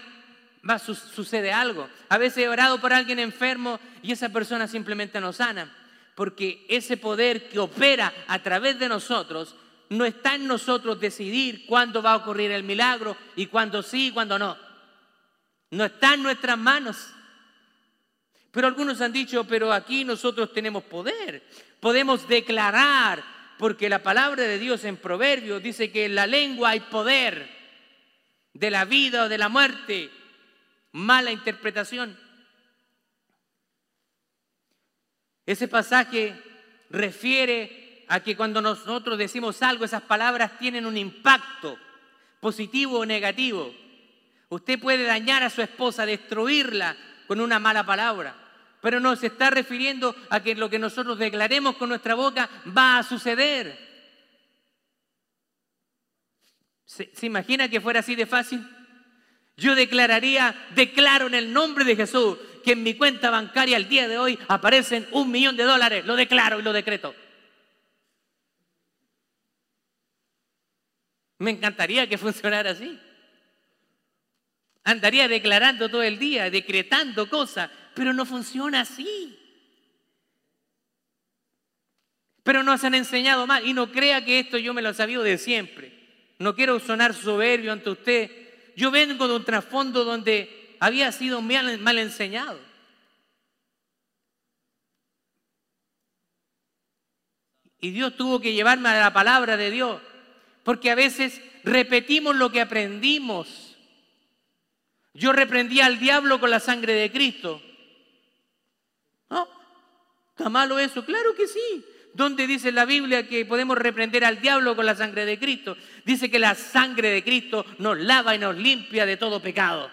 va, sucede algo. A veces he orado por alguien enfermo y esa persona simplemente no sana. Porque ese poder que opera a través de nosotros no está en nosotros decidir cuándo va a ocurrir el milagro y cuándo sí y cuándo no. No está en nuestras manos. Pero algunos han dicho, pero aquí nosotros tenemos poder. Podemos declarar, porque la palabra de Dios en Proverbios dice que en la lengua hay poder de la vida o de la muerte. Mala interpretación. Ese pasaje refiere a que cuando nosotros decimos algo, esas palabras tienen un impacto positivo o negativo. Usted puede dañar a su esposa, destruirla con una mala palabra, pero no se está refiriendo a que lo que nosotros declaremos con nuestra boca va a suceder. ¿Se, imagina que fuera así de fácil? Yo declararía, declaro en el nombre de Jesús que en mi cuenta bancaria al día de hoy aparecen un millón de dólares. Lo declaro y lo decreto. Me encantaría que funcionara así. Andaría declarando todo el día, decretando cosas, pero no funciona así. Pero nos han enseñado mal y no crea que esto yo me lo sabido de siempre. No quiero sonar soberbio ante usted. Yo vengo de un trasfondo donde había sido mal enseñado. Y Dios tuvo que llevarme a la palabra de Dios, porque a veces repetimos lo que aprendimos yo reprendí al diablo con la sangre de Cristo. ¿No? ¿Está malo eso? Claro que sí. ¿Dónde dice la Biblia que podemos reprender al diablo con la sangre de Cristo? Dice que la sangre de Cristo nos lava y nos limpia de todo pecado.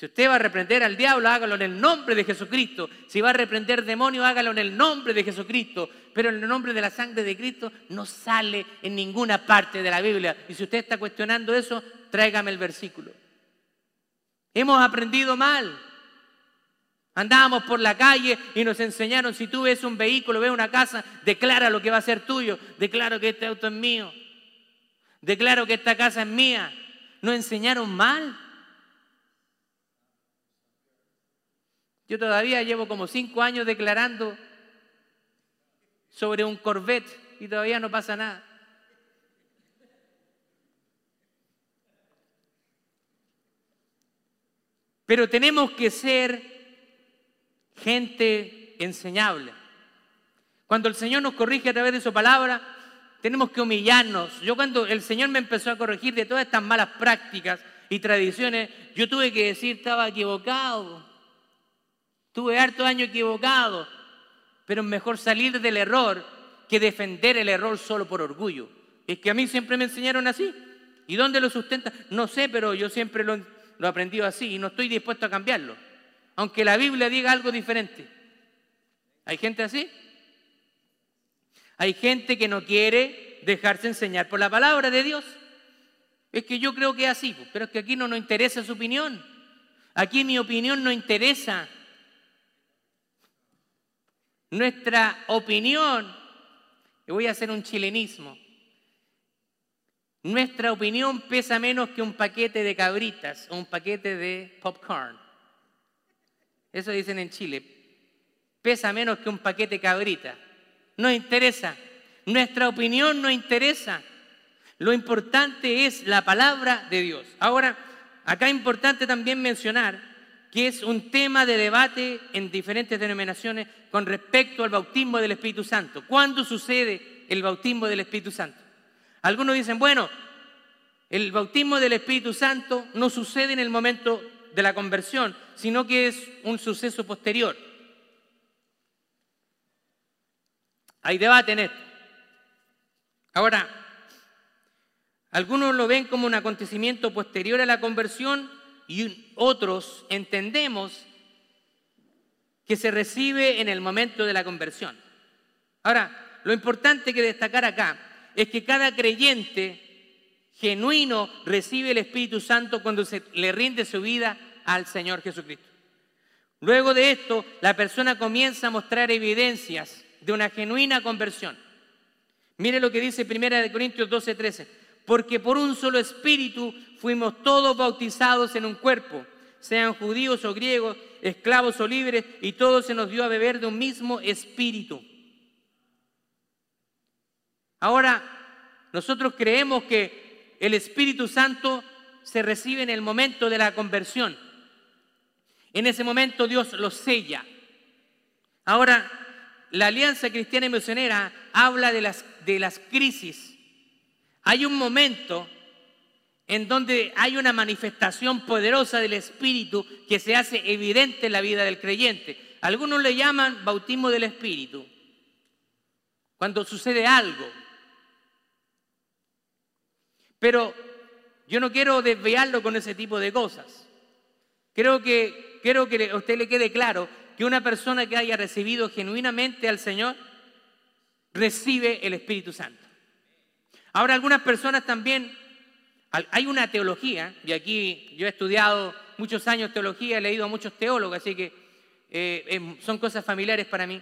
Si usted va a reprender al diablo, hágalo en el nombre de Jesucristo. Si va a reprender demonio, hágalo en el nombre de Jesucristo. Pero en el nombre de la sangre de Cristo no sale en ninguna parte de la Biblia. Y si usted está cuestionando eso, tráigame el versículo. Hemos aprendido mal. Andábamos por la calle y nos enseñaron, si tú ves un vehículo, ves una casa, declara lo que va a ser tuyo. Declaro que este auto es mío. Declaro que esta casa es mía. Nos enseñaron mal. Yo todavía llevo como cinco años declarando sobre un Corvette y todavía no pasa nada. Pero tenemos que ser gente enseñable. Cuando el Señor nos corrige a través de su palabra, tenemos que humillarnos. Yo cuando el Señor me empezó a corregir de todas estas malas prácticas y tradiciones, yo tuve que decir, estaba equivocado. Tuve harto año equivocado, pero es mejor salir del error que defender el error solo por orgullo. Es que a mí siempre me enseñaron así. ¿Y dónde lo sustenta? No sé, pero yo siempre lo, lo he aprendido así y no estoy dispuesto a cambiarlo. Aunque la Biblia diga algo diferente. ¿Hay gente así? Hay gente que no quiere dejarse enseñar por la palabra de Dios. Es que yo creo que es así, pero es que aquí no nos interesa su opinión. Aquí mi opinión no interesa. Nuestra opinión, y voy a hacer un chilenismo, nuestra opinión pesa menos que un paquete de cabritas o un paquete de popcorn. Eso dicen en Chile. Pesa menos que un paquete cabrita. No interesa. Nuestra opinión no interesa. Lo importante es la palabra de Dios. Ahora, acá es importante también mencionar que es un tema de debate en diferentes denominaciones con respecto al bautismo del Espíritu Santo. ¿Cuándo sucede el bautismo del Espíritu Santo? Algunos dicen, bueno, el bautismo del Espíritu Santo no sucede en el momento de la conversión, sino que es un suceso posterior. Hay debate en esto. Ahora, algunos lo ven como un acontecimiento posterior a la conversión y otros entendemos que se recibe en el momento de la conversión. Ahora, lo importante que destacar acá es que cada creyente genuino recibe el Espíritu Santo cuando se le rinde su vida al Señor Jesucristo. Luego de esto, la persona comienza a mostrar evidencias de una genuina conversión. Mire lo que dice 1 Corintios 12, 13 porque por un solo espíritu fuimos todos bautizados en un cuerpo, sean judíos o griegos, esclavos o libres, y todos se nos dio a beber de un mismo espíritu. Ahora, nosotros creemos que el Espíritu Santo se recibe en el momento de la conversión. En ese momento Dios lo sella. Ahora, la Alianza Cristiana y Misionera habla de las, de las crisis hay un momento en donde hay una manifestación poderosa del Espíritu que se hace evidente en la vida del creyente. Algunos le llaman bautismo del Espíritu, cuando sucede algo. Pero yo no quiero desviarlo con ese tipo de cosas. Creo que, quiero que a usted le quede claro que una persona que haya recibido genuinamente al Señor recibe el Espíritu Santo. Ahora algunas personas también, hay una teología, y aquí yo he estudiado muchos años teología, he leído a muchos teólogos, así que eh, em, son cosas familiares para mí.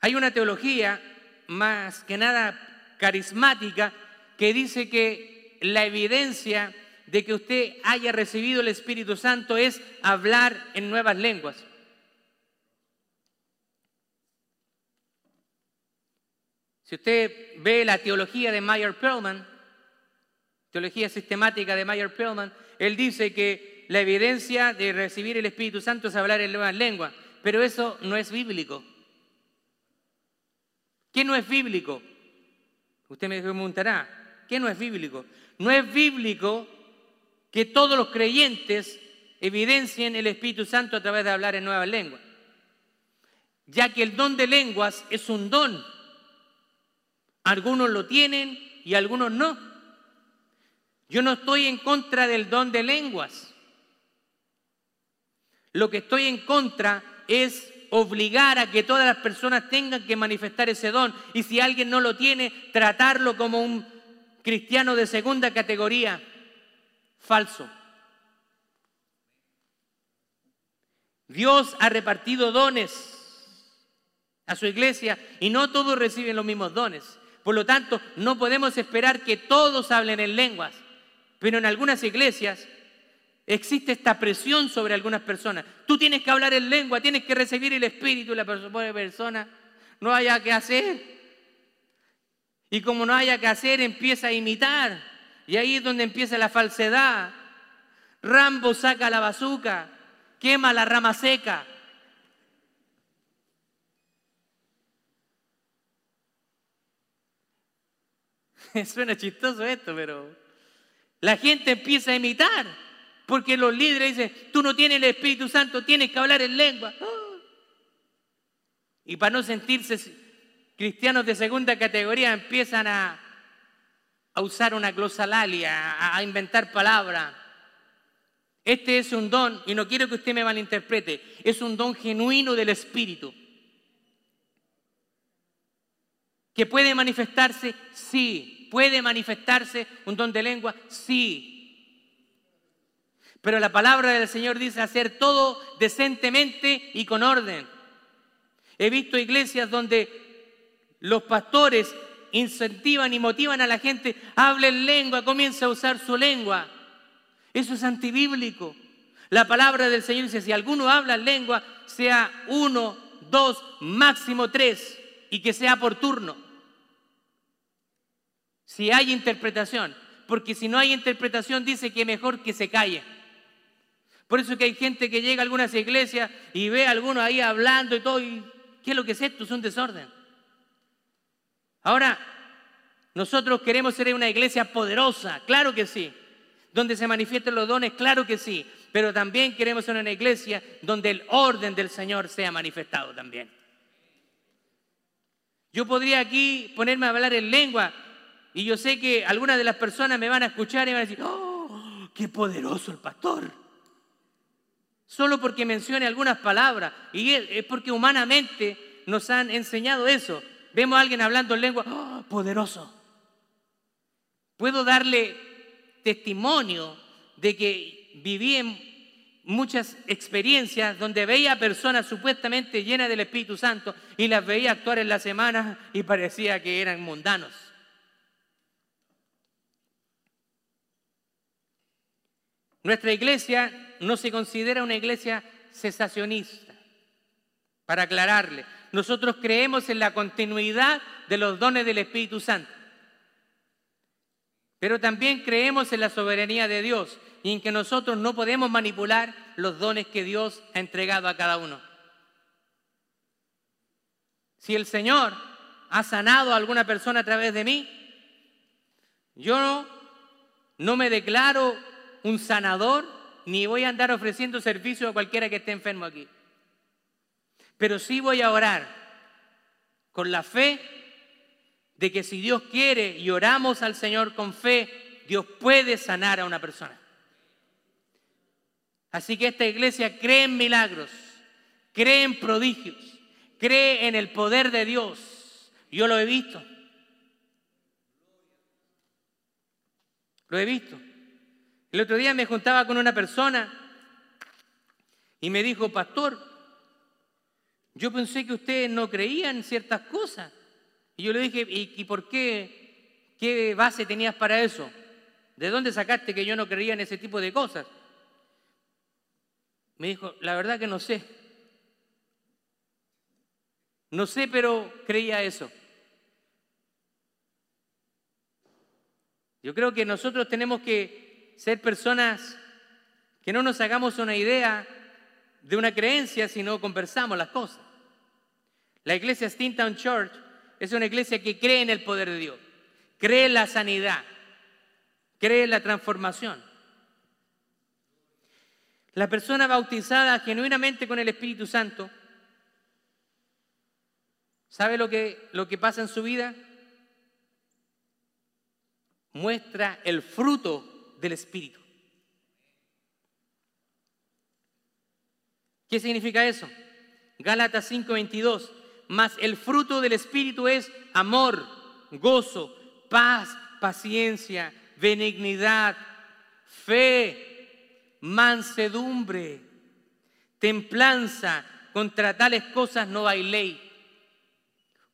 Hay una teología más que nada carismática que dice que la evidencia de que usted haya recibido el Espíritu Santo es hablar en nuevas lenguas. Si usted ve la teología de Meyer Perlman, teología sistemática de Meyer Perlman, él dice que la evidencia de recibir el Espíritu Santo es hablar en nuevas lenguas, pero eso no es bíblico. ¿Qué no es bíblico? Usted me preguntará, ¿qué no es bíblico? No es bíblico que todos los creyentes evidencien el Espíritu Santo a través de hablar en nuevas lenguas, ya que el don de lenguas es un don algunos lo tienen y algunos no. Yo no estoy en contra del don de lenguas. Lo que estoy en contra es obligar a que todas las personas tengan que manifestar ese don. Y si alguien no lo tiene, tratarlo como un cristiano de segunda categoría. Falso. Dios ha repartido dones a su iglesia y no todos reciben los mismos dones. Por lo tanto, no podemos esperar que todos hablen en lenguas, pero en algunas iglesias existe esta presión sobre algunas personas. Tú tienes que hablar en lengua, tienes que recibir el espíritu de la persona, no haya que hacer. Y como no haya que hacer, empieza a imitar. Y ahí es donde empieza la falsedad. Rambo saca la bazuca, quema la rama seca. *laughs* Suena chistoso esto, pero la gente empieza a imitar, porque los líderes dicen, tú no tienes el Espíritu Santo, tienes que hablar en lengua. *gasps* Y para no sentirse cristianos de segunda categoría, empiezan a, a usar una glosalalia, a, inventar palabras. Este es un don, y no quiero que usted me malinterprete, es un don genuino del Espíritu. ¿Que puede manifestarse? Sí. ¿Puede manifestarse un don de lengua? Sí. Pero la palabra del Señor dice hacer todo decentemente y con orden. He visto iglesias donde los pastores incentivan y motivan a la gente, hable en lengua, comienza a usar su lengua. Eso es antibíblico. La palabra del Señor dice, si alguno habla en lengua, sea uno, dos, máximo tres, y que sea por turno. Si hay interpretación, porque si no hay interpretación dice que mejor que se calle. Por eso que hay gente que llega a algunas iglesias y ve a algunos ahí hablando y todo, y ¿qué es lo que es esto? Es un desorden. Ahora, nosotros queremos ser una iglesia poderosa, claro que sí. Donde se manifiesten los dones, claro que sí. Pero también queremos ser una iglesia donde el orden del Señor sea manifestado también. Yo podría aquí ponerme a hablar en lengua y yo sé que algunas de las personas me van a escuchar y van a decir, ¡oh, qué poderoso el pastor! Solo porque mencione algunas palabras. Y es porque humanamente nos han enseñado eso. Vemos a alguien hablando en lengua, ¡oh, poderoso! Puedo darle testimonio de que viví en muchas experiencias donde veía personas supuestamente llenas del Espíritu Santo y las veía actuar en la semana y parecía que eran mundanos. Nuestra iglesia no se considera una iglesia cesacionista. Para aclararle, nosotros creemos en la continuidad de los dones del Espíritu Santo. Pero también creemos en la soberanía de Dios y en que nosotros no podemos manipular los dones que Dios ha entregado a cada uno. Si el Señor ha sanado a alguna persona a través de mí, yo no, me declaro un sanador ni voy a andar ofreciendo servicio a cualquiera que esté enfermo aquí. Pero sí voy a orar con la fe de que si Dios quiere y oramos al Señor con fe, Dios puede sanar a una persona. Así que esta iglesia cree en milagros, cree en prodigios, cree en el poder de Dios. Yo lo he visto. Lo he visto. El otro día me juntaba con una persona y me dijo, pastor, yo pensé que ustedes no creían ciertas cosas. Y yo le dije, ¿y, por qué? ¿Qué base tenías para eso? ¿De dónde sacaste que yo no creía en ese tipo de cosas? Me dijo, la verdad que no sé. No sé, pero creía eso. Yo creo que nosotros tenemos que ser personas que no nos hagamos una idea de una creencia, sino conversamos las cosas. La iglesia Steamtown Church es una iglesia que cree en el poder de Dios, cree en la sanidad, cree en la transformación. La persona bautizada genuinamente con el Espíritu Santo, ¿sabe lo que, lo que pasa en su vida? Muestra el fruto del Espíritu. ¿Qué significa eso? Gálatas 5:22 mas el fruto del Espíritu es amor, gozo, paz, paciencia, benignidad, fe, mansedumbre, templanza. Contra tales cosas no hay ley.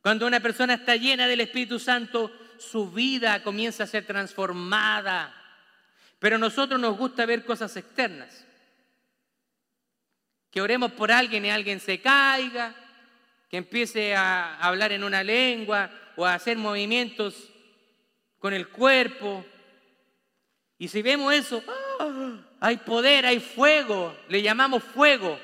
Cuando una persona está llena del Espíritu Santo, su vida comienza a ser transformada. Pero a nosotros nos gusta ver cosas externas. Que oremos por alguien y alguien se caiga, que empiece a hablar en una lengua o a hacer movimientos con el cuerpo. Y si vemos eso, ¡ah! hay poder, hay fuego, le llamamos fuego.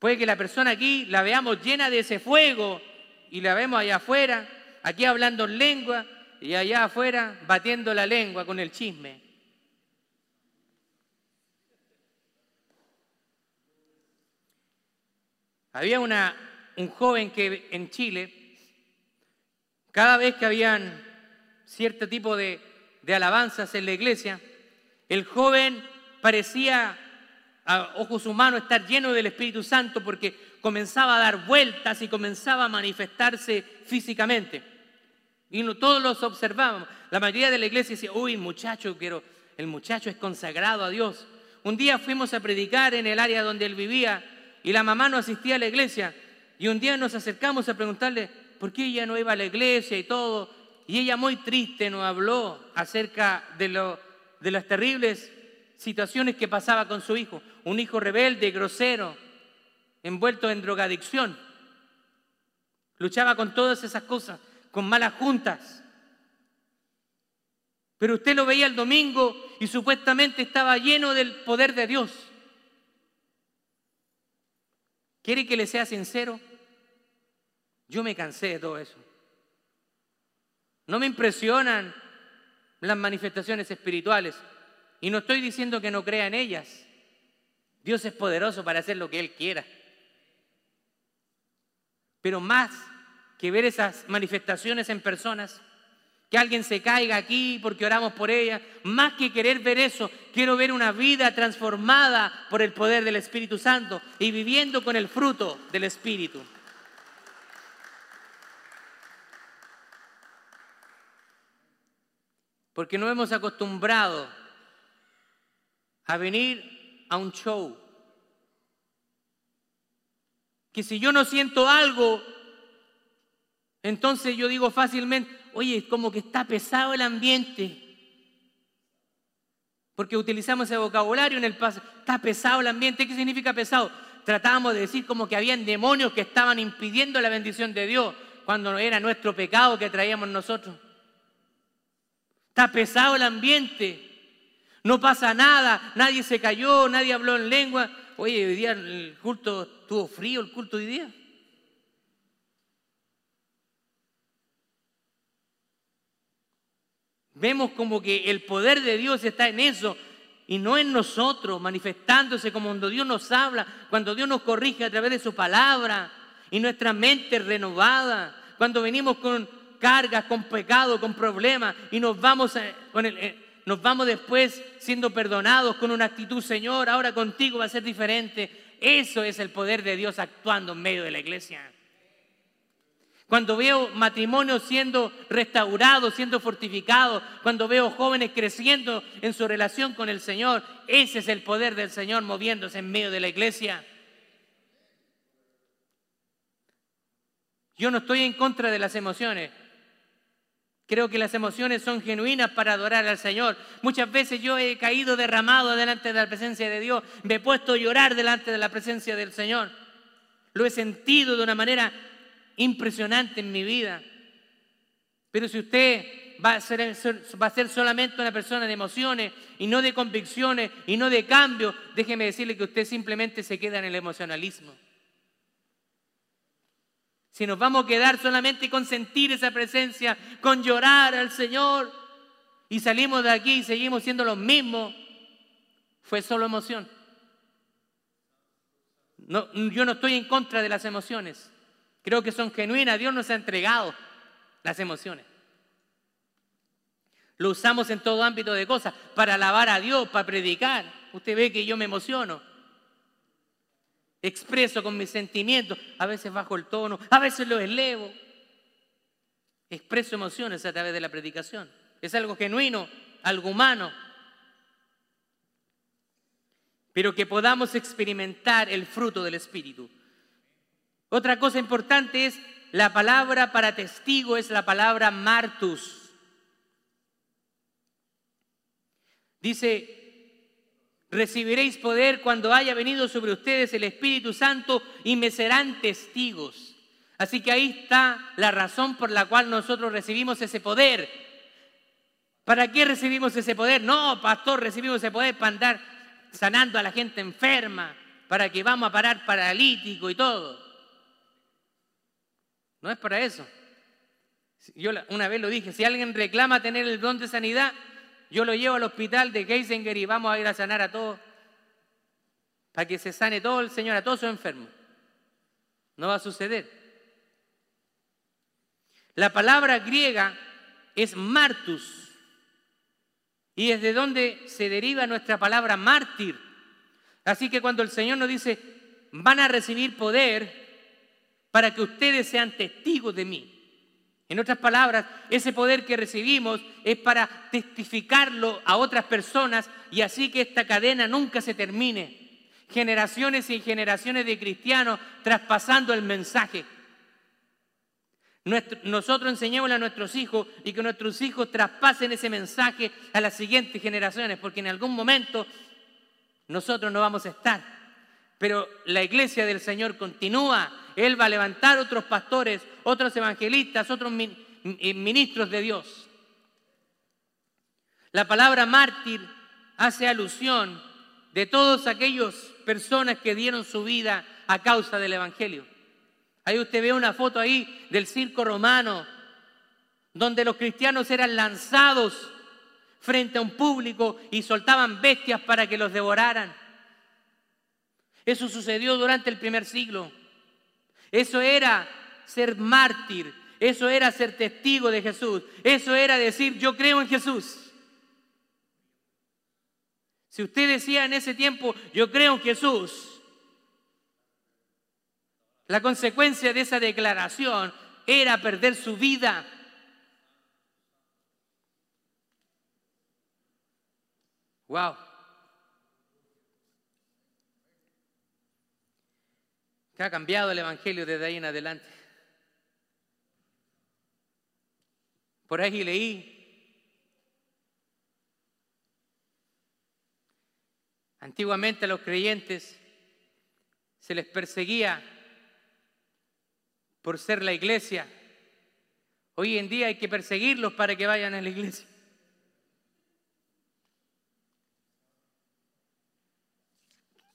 Puede que la persona aquí la veamos llena de ese fuego y la vemos allá afuera, aquí hablando en lengua y allá afuera batiendo la lengua con el chisme. Había una, un joven que en Chile, cada vez que habían cierto tipo de, de alabanzas en la iglesia, el joven parecía a ojos humanos estar lleno del Espíritu Santo porque comenzaba a dar vueltas y comenzaba a manifestarse físicamente. Y todos los observábamos. La mayoría de la iglesia decía, uy, muchacho, pero el muchacho es consagrado a Dios. Un día fuimos a predicar en el área donde él vivía y la mamá no asistía a la iglesia. Y un día nos acercamos a preguntarle por qué ella no iba a la iglesia y todo. Y ella muy triste nos habló acerca de, de las terribles situaciones que pasaba con su hijo. Un hijo rebelde, grosero, envuelto en drogadicción. Luchaba con todas esas cosas, con malas juntas. Pero usted lo veía el domingo y supuestamente estaba lleno del poder de Dios. ¿Quiere que le sea sincero? Yo me cansé de todo eso. No me impresionan las manifestaciones espirituales. Y no estoy diciendo que no crea en ellas. Dios es poderoso para hacer lo que Él quiera. Pero más que ver esas manifestaciones en personas, que alguien se caiga aquí porque oramos por ella, más que querer ver eso, quiero ver una vida transformada por el poder del Espíritu Santo y viviendo con el fruto del Espíritu. Porque no hemos acostumbrado a venir a un show. Que si yo no siento algo, entonces yo digo fácilmente, oye, como que está pesado el ambiente. Porque utilizamos ese vocabulario en el pasado, está pesado el ambiente. ¿Qué significa pesado? Tratábamos de decir como que habían demonios que estaban impidiendo la bendición de Dios cuando era nuestro pecado que traíamos nosotros. Está pesado el ambiente. No pasa nada, nadie se cayó, nadie habló en lengua. Oye, hoy día el culto estuvo frío, el culto hoy día. Vemos como que el poder de Dios está en eso y no en nosotros, manifestándose como cuando Dios nos habla, cuando Dios nos corrige a través de su palabra y nuestra mente renovada, cuando venimos con cargas, con pecado, con problemas y nos vamos, con el, eh, nos vamos después siendo perdonados con una actitud, Señor, ahora contigo va a ser diferente. Eso es el poder de Dios actuando en medio de la iglesia. Cuando veo matrimonios siendo restaurados, siendo fortificados, cuando veo jóvenes creciendo en su relación con el Señor, ese es el poder del Señor moviéndose en medio de la iglesia. Yo no estoy en contra de las emociones. Creo que las emociones son genuinas para adorar al Señor. Muchas veces yo he caído derramado delante de la presencia de Dios, me he puesto a llorar delante de la presencia del Señor. Lo he sentido de una manera impresionante en mi vida. Pero si usted va a, ser, va a ser solamente una persona de emociones y no de convicciones y no de cambio, déjeme decirle que usted simplemente se queda en el emocionalismo. Si nos vamos a quedar solamente con sentir esa presencia, con llorar al Señor y salimos de aquí y seguimos siendo los mismos, fue solo emoción. No, yo no estoy en contra de las emociones. Creo que son genuinas. Dios nos ha entregado las emociones. Lo usamos en todo ámbito de cosas, para alabar a Dios, para predicar. Usted ve que yo me emociono. Expreso con mis sentimientos, a veces bajo el tono, a veces lo elevo. Expreso emociones a través de la predicación. Es algo genuino, algo humano. Pero que podamos experimentar el fruto del Espíritu. Otra cosa importante es la palabra para testigo es la palabra martus. Dice, recibiréis poder cuando haya venido sobre ustedes el Espíritu Santo y me serán testigos. Así que ahí está la razón por la cual nosotros recibimos ese poder. ¿Para qué recibimos ese poder? No, pastor, recibimos ese poder para andar sanando a la gente enferma, para que vamos a parar paralítico y todo. No es para eso. Yo una vez lo dije, si alguien reclama tener el don de sanidad, yo lo llevo al hospital de Geisinger y vamos a ir a sanar a todos, para que se sane todo el Señor, a todos sus enfermos. No va a suceder. La palabra griega es martus, y es de donde se deriva nuestra palabra mártir. Así que cuando el Señor nos dice, van a recibir poder, para que ustedes sean testigos de mí. En otras palabras, ese poder que recibimos es para testificarlo a otras personas y así que esta cadena nunca se termine. Generaciones y generaciones de cristianos traspasando el mensaje. nosotros enseñémosle a nuestros hijos y que nuestros hijos traspasen ese mensaje a las siguientes generaciones, porque en algún momento nosotros no vamos a estar. Pero la iglesia del Señor continúa. Él va a levantar otros pastores, otros evangelistas, otros eh, ministros de Dios. La palabra mártir hace alusión de todas aquellas personas que dieron su vida a causa del Evangelio. Ahí usted ve una foto ahí del circo romano, donde los cristianos eran lanzados frente a un público y soltaban bestias para que los devoraran. Eso sucedió durante el primer siglo. Eso era ser mártir, eso era ser testigo de Jesús, eso era decir yo creo en Jesús. Si usted decía en ese tiempo yo creo en Jesús, la consecuencia de esa declaración era perder su vida. Wow. ¿Qué ha cambiado el Evangelio desde ahí en adelante? Por ahí leí Antiguamente a los creyentes se les perseguía por ser la iglesia. Hoy en día hay que perseguirlos para que vayan a la iglesia.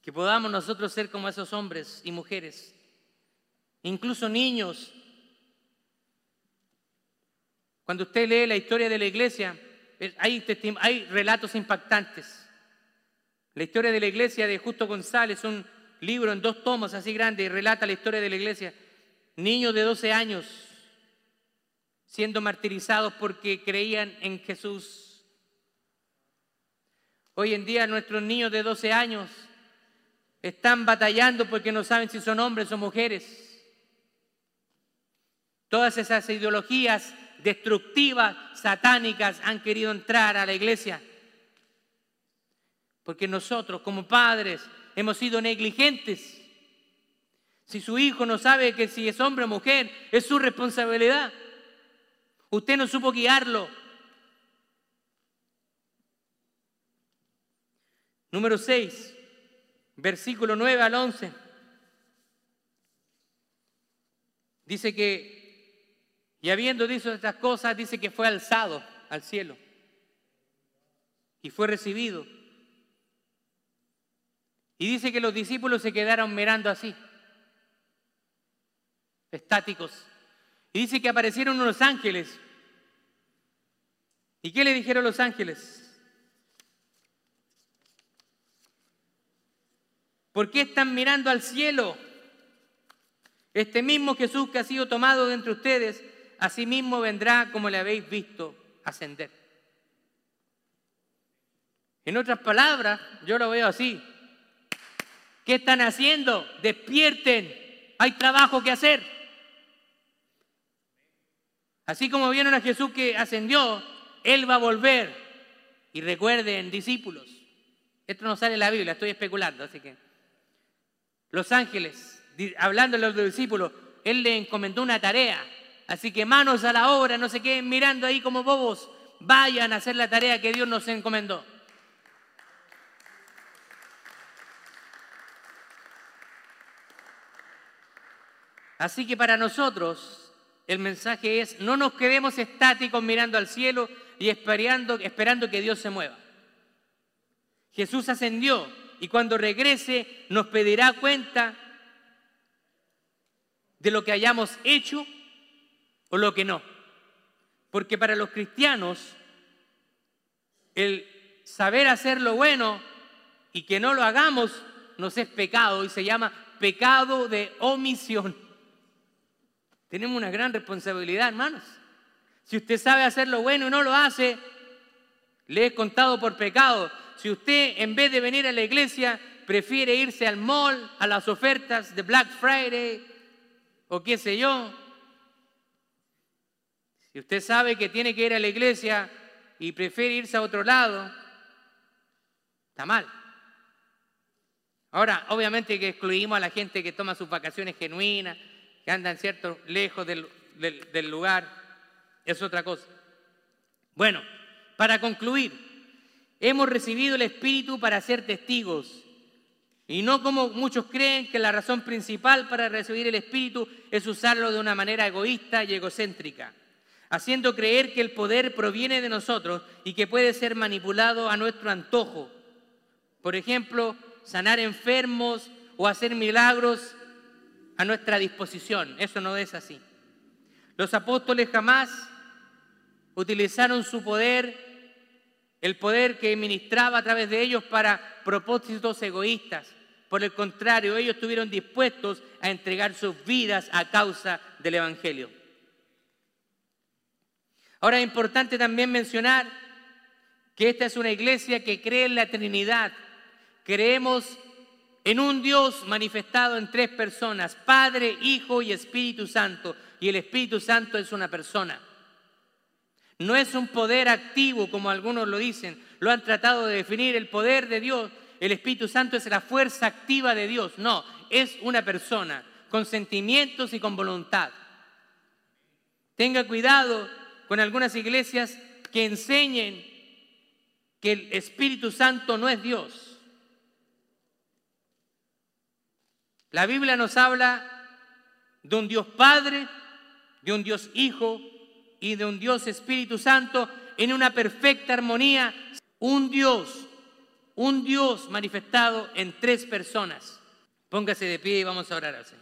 Que podamos nosotros ser como esos hombres y mujeres, incluso niños. Cuando usted lee la historia de la iglesia, hay, hay relatos impactantes. La historia de la iglesia de Justo González, un libro en dos tomos así grande, relata la historia de la iglesia niños de 12 años siendo martirizados porque creían en Jesús. Hoy en día nuestros niños de 12 años están batallando porque no saben si son hombres o mujeres. Todas esas ideologías destructivas, satánicas, han querido entrar a la iglesia. Porque nosotros como padres hemos sido negligentes si su hijo no sabe que si es hombre o mujer, es su responsabilidad. Usted no supo guiarlo. Número 6, versículo 9 al 11. Dice que, y habiendo dicho estas cosas, dice que fue alzado al cielo y fue recibido. Y dice que los discípulos se quedaron mirando así estáticos. Y dice que aparecieron unos ángeles. ¿Y qué le dijeron los ángeles? ¿Por qué están mirando al cielo? Este mismo Jesús que ha sido tomado de entre ustedes, así mismo vendrá como le habéis visto ascender. En otras palabras, yo lo veo así. ¿Qué están haciendo? Despierten. Hay trabajo que hacer. Así como vieron a Jesús que ascendió, Él va a volver. Y recuerden, discípulos, esto no sale en la Biblia, estoy especulando, así que los ángeles, hablando a los discípulos, Él le encomendó una tarea. Así que manos a la obra, no se queden mirando ahí como bobos, vayan a hacer la tarea que Dios nos encomendó. Así que para nosotros el mensaje es, no nos quedemos estáticos mirando al cielo y esperando, esperando que Dios se mueva. Jesús ascendió y cuando regrese nos pedirá cuenta de lo que hayamos hecho o lo que no. Porque para los cristianos el saber hacer lo bueno y que no lo hagamos nos es pecado y se llama pecado de omisión. Tenemos una gran responsabilidad, hermanos. Si usted sabe hacer lo bueno y no lo hace, le es contado por pecado. Si usted en vez de venir a la iglesia prefiere irse al mall, a las ofertas de Black Friday o qué sé yo, si usted sabe que tiene que ir a la iglesia y prefiere irse a otro lado, está mal. Ahora, obviamente que excluimos a la gente que toma sus vacaciones genuinas, que andan, ¿cierto?, lejos de del lugar es otra cosa. Bueno, para concluir, hemos recibido el Espíritu para ser testigos. Y no como muchos creen que la razón principal para recibir el Espíritu es usarlo de una manera egoísta y egocéntrica, haciendo creer que el poder proviene de nosotros y que puede ser manipulado a nuestro antojo. Por ejemplo, sanar enfermos o hacer milagros a nuestra disposición. Eso no es así. Los apóstoles jamás utilizaron su poder, el poder que ministraba a través de ellos para propósitos egoístas. Por el contrario, ellos estuvieron dispuestos a entregar sus vidas a causa del Evangelio. Ahora es importante también mencionar que esta es una iglesia que cree en la Trinidad. Creemos en un Dios manifestado en tres personas, Padre, Hijo y Espíritu Santo. Y el Espíritu Santo es una persona. No es un poder activo como algunos lo dicen, lo han tratado de definir. El poder de Dios, el Espíritu Santo es la fuerza activa de Dios. No, es una persona con sentimientos y con voluntad. Tenga cuidado con algunas iglesias que enseñen que el Espíritu Santo no es Dios. La Biblia nos habla de un Dios Padre, de un Dios Hijo y de un Dios Espíritu Santo en una perfecta armonía. Un Dios, un Dios manifestado en tres personas. Póngase de pie y vamos a orar al Señor.